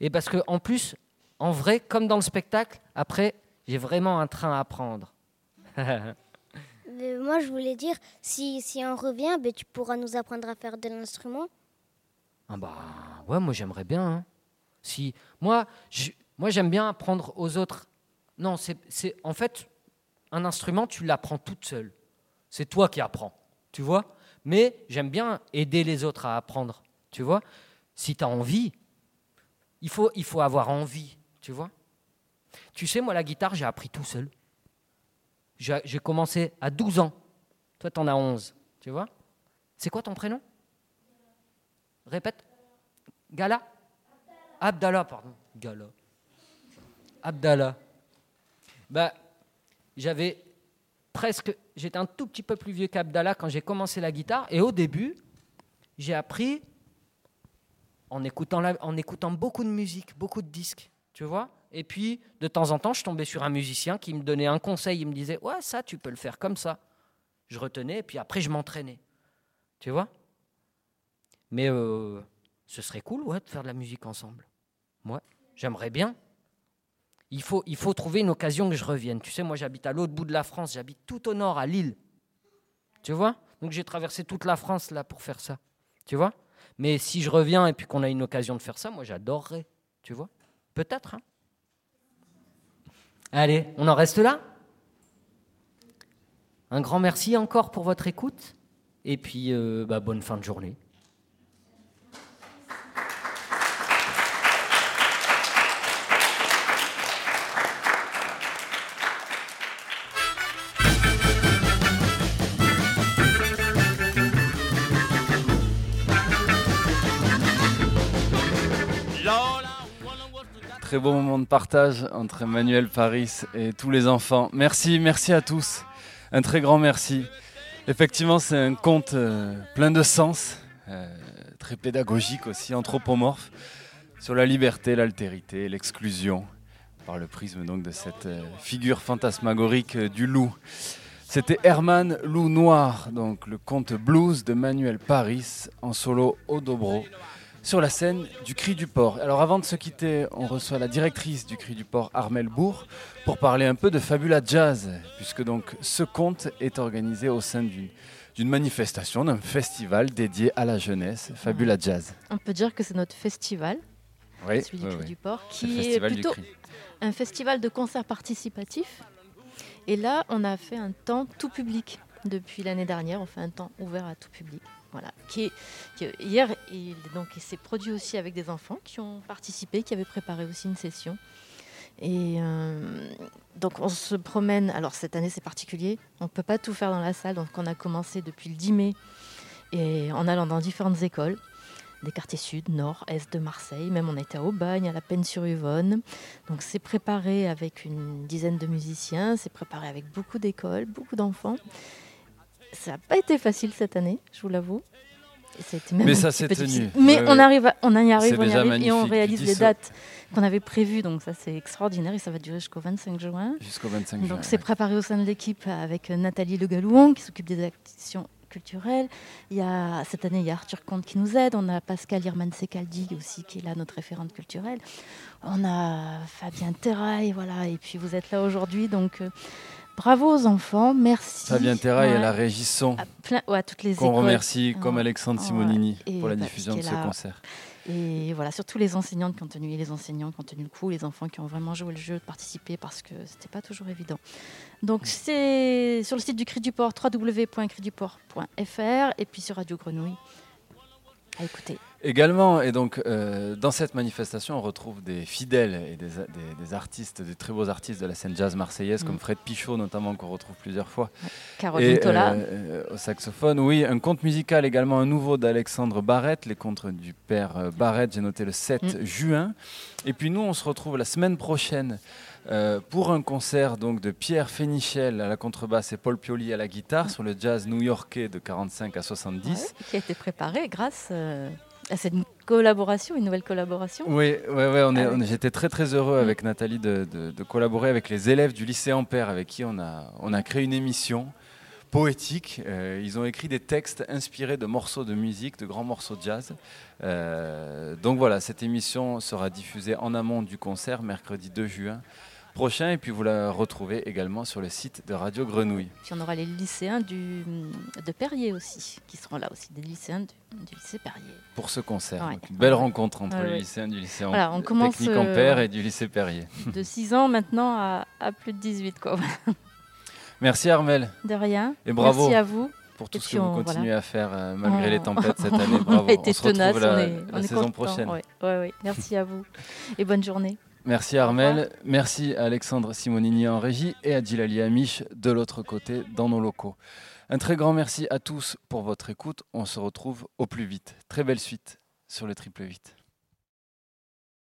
Et parce que en plus, en vrai, comme dans le spectacle, après, j'ai vraiment un train à prendre. Mais moi, je voulais dire, si, si on revient, ben, tu pourras nous apprendre à faire de l'instrument. Ah bah ouais, moi j'aimerais bien. hein. Si moi, je- moi j'aime bien apprendre aux autres. Non, c'est, c'est en fait un instrument, tu l'apprends toute seule. C'est toi qui apprends, tu vois. Mais j'aime bien aider les autres à apprendre, tu vois. Si tu as envie, il faut, il faut avoir envie, tu vois. Tu sais, moi la guitare, j'ai appris tout seul. J'ai, commencé à 12 ans. Toi, tu en as 11, tu vois? C'est quoi ton prénom? Répète. Gala? Abdallah, pardon. Gala. Abdallah. Bah, j'avais presque. J'étais un tout petit peu plus vieux qu'Abdallah quand j'ai commencé la guitare. Et au début, j'ai appris en écoutant, en écoutant beaucoup de musique, beaucoup de disques. Tu vois? Et puis, de temps en temps, je tombais sur un musicien qui me donnait un conseil. Il me disait Ouais, ça, tu peux le faire comme ça. Je retenais, et puis après, je m'entraînais. Tu vois? Mais euh, ce serait cool, ouais, de faire de la musique ensemble. Moi, j'aimerais bien. Il faut, il faut trouver une occasion que je revienne. Tu sais, moi, j'habite à l'autre bout de la France. J'habite tout au nord, à Lille. Tu vois? Donc, j'ai traversé toute la France là pour faire ça. Tu vois? Mais si je reviens et puis qu'on a une occasion de faire ça, moi, j'adorerais. Tu vois? Peut-être. hein Allez, on en reste là? Un grand merci encore pour votre écoute. Et puis, euh, bah, bonne fin de journée. Très beau moment de partage entre Emmanuel Paris et tous les enfants. Merci, merci à tous. Un très grand merci. Effectivement, c'est un conte euh, plein de sens, euh, très pédagogique aussi, anthropomorphe, sur la liberté, l'altérité, l'exclusion, par le prisme donc de cette euh, figure fantasmagorique du loup. C'était Herman Loup Noir, donc le conte blues de Manuel Paris en solo au dobro sur la scène du Cri du Port. Alors avant de se quitter, on reçoit la directrice du Cri du Port, Armel Bourg, pour parler un peu de Fabula Jazz, puisque donc ce conte est organisé au sein d'une d'une manifestation, d'un festival dédié à la jeunesse, Fabula Jazz. On peut dire que c'est notre festival, Oui, celui du oui, Cri oui. du Port, qui est plutôt un festival de concerts participatifs. Et là, on a fait un temps tout public. Depuis l'année dernière, on fait un temps ouvert à tout public. Voilà. Hier, il, donc, s'est produit aussi avec des enfants qui ont participé, qui avaient préparé aussi une session. Et euh, donc on se promène. Alors cette année c'est particulier. On ne peut pas tout faire dans la salle. Donc on a commencé depuis le 10 mai et en allant dans différentes écoles des quartiers sud, nord, est de Marseille. Même on été à Aubagne, à la Peine-sur-Yvonne. Donc c'est préparé avec une dizaine de musiciens, c'est préparé avec beaucoup d'écoles, beaucoup d'enfants. Ça n'a pas été facile cette année, je vous l'avoue. Ça a été même Mais ça s'est tenu. Mais Ouais, on, arrive à- on y arrive, on y arrive et on réalise les dates qu'on avait prévues. Donc ça c'est extraordinaire et ça va durer jusqu'au 25 juin. Jusqu'au 25 juin. Donc c'est préparé au sein de l'équipe avec euh, Nathalie Le Galouon qui s'occupe des actions culturelle. Il y a, cette année, il y a Arthur Comte qui nous aide. On a Pascal Irman Sekaldi aussi, qui est là, notre référente culturelle. On a Fabien Terrail, voilà. Et puis vous êtes là aujourd'hui, donc euh, bravo aux enfants, merci. Fabien Terrail Ouais. et la régie son, À plein- ouais, à toutes les qu'on écoles. remercie, comme. Alexandre. Simonini, pour la bah, diffusion de ce là. concert. Et voilà, surtout les enseignantes qui ont tenu, et les enseignants qui ont tenu le coup, les enfants qui ont vraiment joué le jeu, de participer parce que c'était pas toujours évident. Donc c'est sur le site du Cri du Port, www.criduport.fr et puis sur Radio Grenouille. À écouter. Également, et donc euh, dans cette manifestation, on retrouve des fidèles et des, des- des artistes, des très beaux artistes de la scène jazz marseillaise, Mm. comme Fred Pichot notamment, qu'on retrouve plusieurs fois. Caroline et Tola. euh, au saxophone, oui, un conte musical également, un nouveau d'Alexandre Barrette, les contes du père euh, Barrette, j'ai noté le 7 Mm. juin. Et puis nous, on se retrouve la semaine prochaine euh, pour un concert donc de Pierre Fénichel à la contrebasse et Paul Pioli à la guitare sur le jazz new-yorkais de 45 à 70. Ouais, qui a été préparé grâce euh, à cette collaboration, une nouvelle collaboration. Oui, ouais, ouais, on est, Avec- on est- j'étais très très heureux avec Nathalie de, de- de collaborer avec les élèves du lycée Ampère avec qui on a, on a créé une émission poétique. Euh, ils ont écrit des textes inspirés de morceaux de musique, de grands morceaux de jazz. Euh, donc voilà, cette émission sera diffusée en amont du concert mercredi 2 juin prochain et puis vous la retrouvez également sur le site de Radio Grenouille. Puis on aura les lycéens du, de Perrier aussi, qui seront là aussi, des lycéens du, du lycée Perrier. Pour ce concert, Ouais. Donc, une belle rencontre entre les lycéens du lycée Voilà, on commence, Technique euh, Ampère et du lycée Perrier. De 6 ans maintenant à, à plus de 18. Quoi. Merci Armel. De rien. Et bravo. Merci à vous. pour tout Et ce que vous on- continuez voilà. à faire euh, malgré On- les tempêtes cette on année. Bravo. été se retrouve tenaces, la, on est, la on est saison prochaine. Ouais, ouais, ouais. Merci à vous et bonne journée. Merci Armel, merci à Alexandre Simonini en régie et à Djilali Amish de l'autre côté dans nos locaux. Un très grand merci à tous pour votre écoute. On se retrouve au plus vite. Très belle suite sur le triple 8.